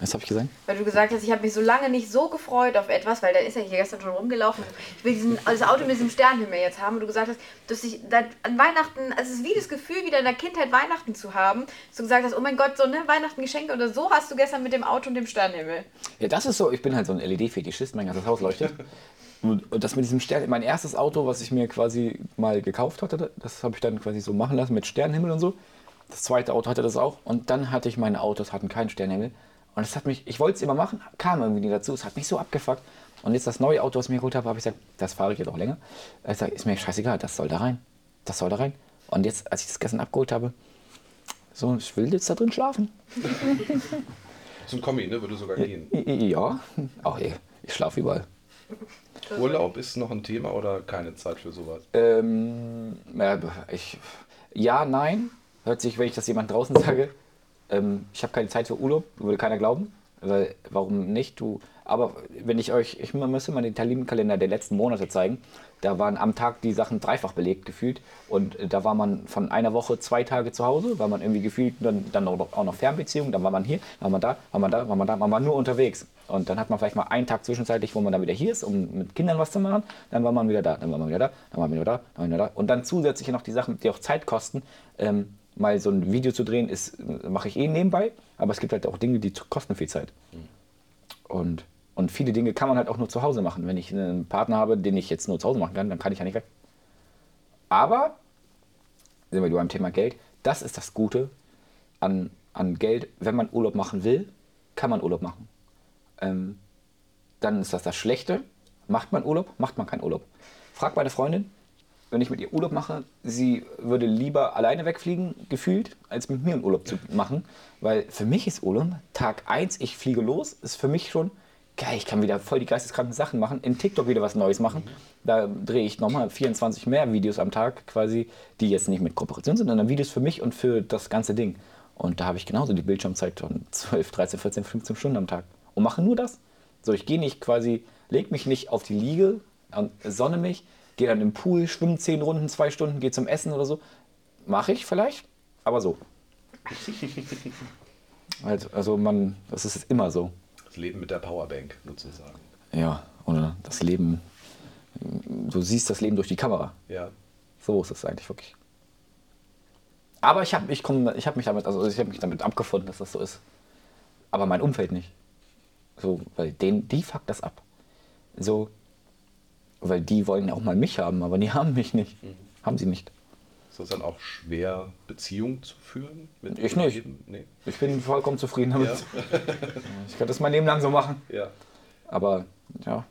was habe ich gesagt? Weil du gesagt hast, ich habe mich so lange nicht so gefreut auf etwas, weil da ist ja hier gestern schon rumgelaufen. Ich will diesen, das Auto mit diesem Sternenhimmel jetzt haben. Und du gesagt hast, dass ich an Weihnachten, also es ist wie das Gefühl, wieder in der Kindheit Weihnachten zu haben. Dass du gesagt hast, oh mein Gott, so ne, Weihnachten Geschenke oder so hast du gestern mit dem Auto und dem Sternenhimmel. Ja, das ist so, ich bin halt so ein LED-Fetischist, mein ganzes Haus leuchtet. Und, und das mit diesem Stern, mein erstes Auto, was ich mir quasi mal gekauft hatte, das habe ich dann quasi so machen lassen mit Sternenhimmel und so. Das zweite Auto hatte das auch. Und dann hatte ich meine Autos, hatten keinen Sternenhimmel. Und es hat mich, ich wollte es immer machen, kam irgendwie nie dazu. Es hat mich so abgefuckt. Und jetzt das neue Auto, was ich mir geholt habe, habe ich gesagt, das fahre ich jetzt auch länger. Ich sag, ist mir scheißegal, das soll da rein. Das soll da rein. Und jetzt, als ich das gestern abgeholt habe, so, ich will jetzt da drin schlafen. Zum Kommi, ne? Würde sogar gehen. Ja, auch ich, ich schlafe überall. Urlaub ist noch ein Thema oder keine Zeit für sowas? Ähm, ich, ja, nein. Hört sich, wenn ich das jemand draußen sage, ähm, ich habe keine Zeit für Urlaub, würde keiner glauben. Weil, warum nicht? Du, aber wenn ich euch, ich müsste mal den Terminkalender der letzten Monate zeigen, da waren am Tag die Sachen dreifach belegt gefühlt und äh, da war man von einer Woche zwei Tage zu Hause, war man irgendwie gefühlt dann, dann auch noch- Fernbeziehung, dann war man hier, war man da, war man da, war man da, war man nur unterwegs. Und dann hat man vielleicht mal einen Tag zwischenzeitlich, wo man dann wieder hier ist, um mit Kindern was zu machen, dann war man wieder da, dann war man wieder da, dann war man wieder da, dann war man wieder da. Und dann zusätzlich noch die Sachen, die auch Zeit kosten, ähm, mal so ein Video zu drehen, ist, mache ich eh nebenbei, aber es gibt halt auch Dinge, die kosten viel Zeit. Und, und viele Dinge kann man halt auch nur zu Hause machen. Wenn ich einen Partner habe, den ich jetzt nur zu Hause machen kann, dann kann ich ja nicht weg. Aber, sind wir wieder beim Thema Geld, das ist das Gute an, an Geld. Wenn man Urlaub machen will, kann man Urlaub machen. Ähm, dann ist das das Schlechte. Macht man Urlaub, macht man keinen Urlaub. Frag meine Freundin, wenn ich mit ihr Urlaub mache, sie würde lieber alleine wegfliegen, gefühlt, als mit mir einen Urlaub zu machen. Weil für mich ist Urlaub, Tag 1, ich fliege los, ist für mich schon geil. Ich kann wieder voll die geisteskranken Sachen machen, in TikTok wieder was Neues machen. Da drehe ich nochmal 24 mehr Videos am Tag quasi, die jetzt nicht mit Kooperation sind, sondern Videos für mich und für das ganze Ding. Und da habe ich genauso die Bildschirmzeit von 12, 13, 14, 15 Stunden am Tag. Und mache nur das. So, ich gehe nicht quasi, leg mich nicht auf die Liege und sonne mich, gehe dann im Pool, schwimme 10 Runden, 2 Stunden, gehe zum Essen oder so. Mache ich vielleicht, aber so. halt, also man, das ist immer so. Das Leben mit der Powerbank sozusagen. Ja, oder das Leben, du siehst das Leben durch die Kamera. Ja. So ist es eigentlich wirklich. Aber ich habe ich komm, ich hab mich, damit, also ich hab mich damit abgefunden, dass das so ist. Aber mein Umfeld nicht. So, weil den, die fuckt das ab. So, weil die wollen auch mal mich haben, aber die haben mich nicht. Haben sie nicht. Ist das dann auch schwer, Beziehungen zu führen? Ich nicht. Nee. Ich bin vollkommen zufrieden damit. Ja. Ich kann das mein Leben lang so machen. ja. Aber ja,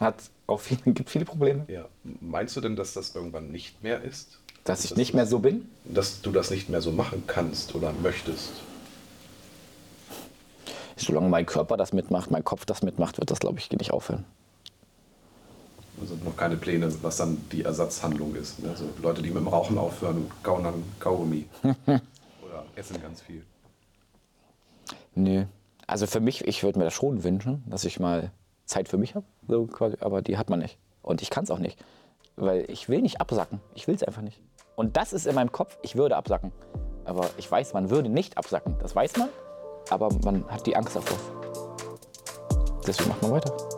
hat auch viele, gibt viele Probleme. ja. Meinst du denn, dass das irgendwann nicht mehr ist? Dass ich Das nicht mehr ist- so bin, Dass du das nicht mehr so machen kannst oder möchtest? solange mein Körper das mitmacht, mein Kopf das mitmacht, wird das, glaube ich, nicht aufhören. Also noch keine Pläne, was dann die Ersatzhandlung ist. Also Leute, die mit dem Rauchen aufhören, kauen dann Kaugummi. oder essen ganz viel. Nö. Also für mich, ich würde mir das schon wünschen, dass ich mal Zeit für mich habe, so quasi, aber die hat man nicht. Und ich kann es auch nicht, weil ich will nicht absacken. Ich will es einfach nicht. Und das ist in meinem Kopf, ich würde absacken. Aber ich weiß, man würde nicht absacken. Das weiß man, aber man hat die Angst davor. Deswegen macht man weiter.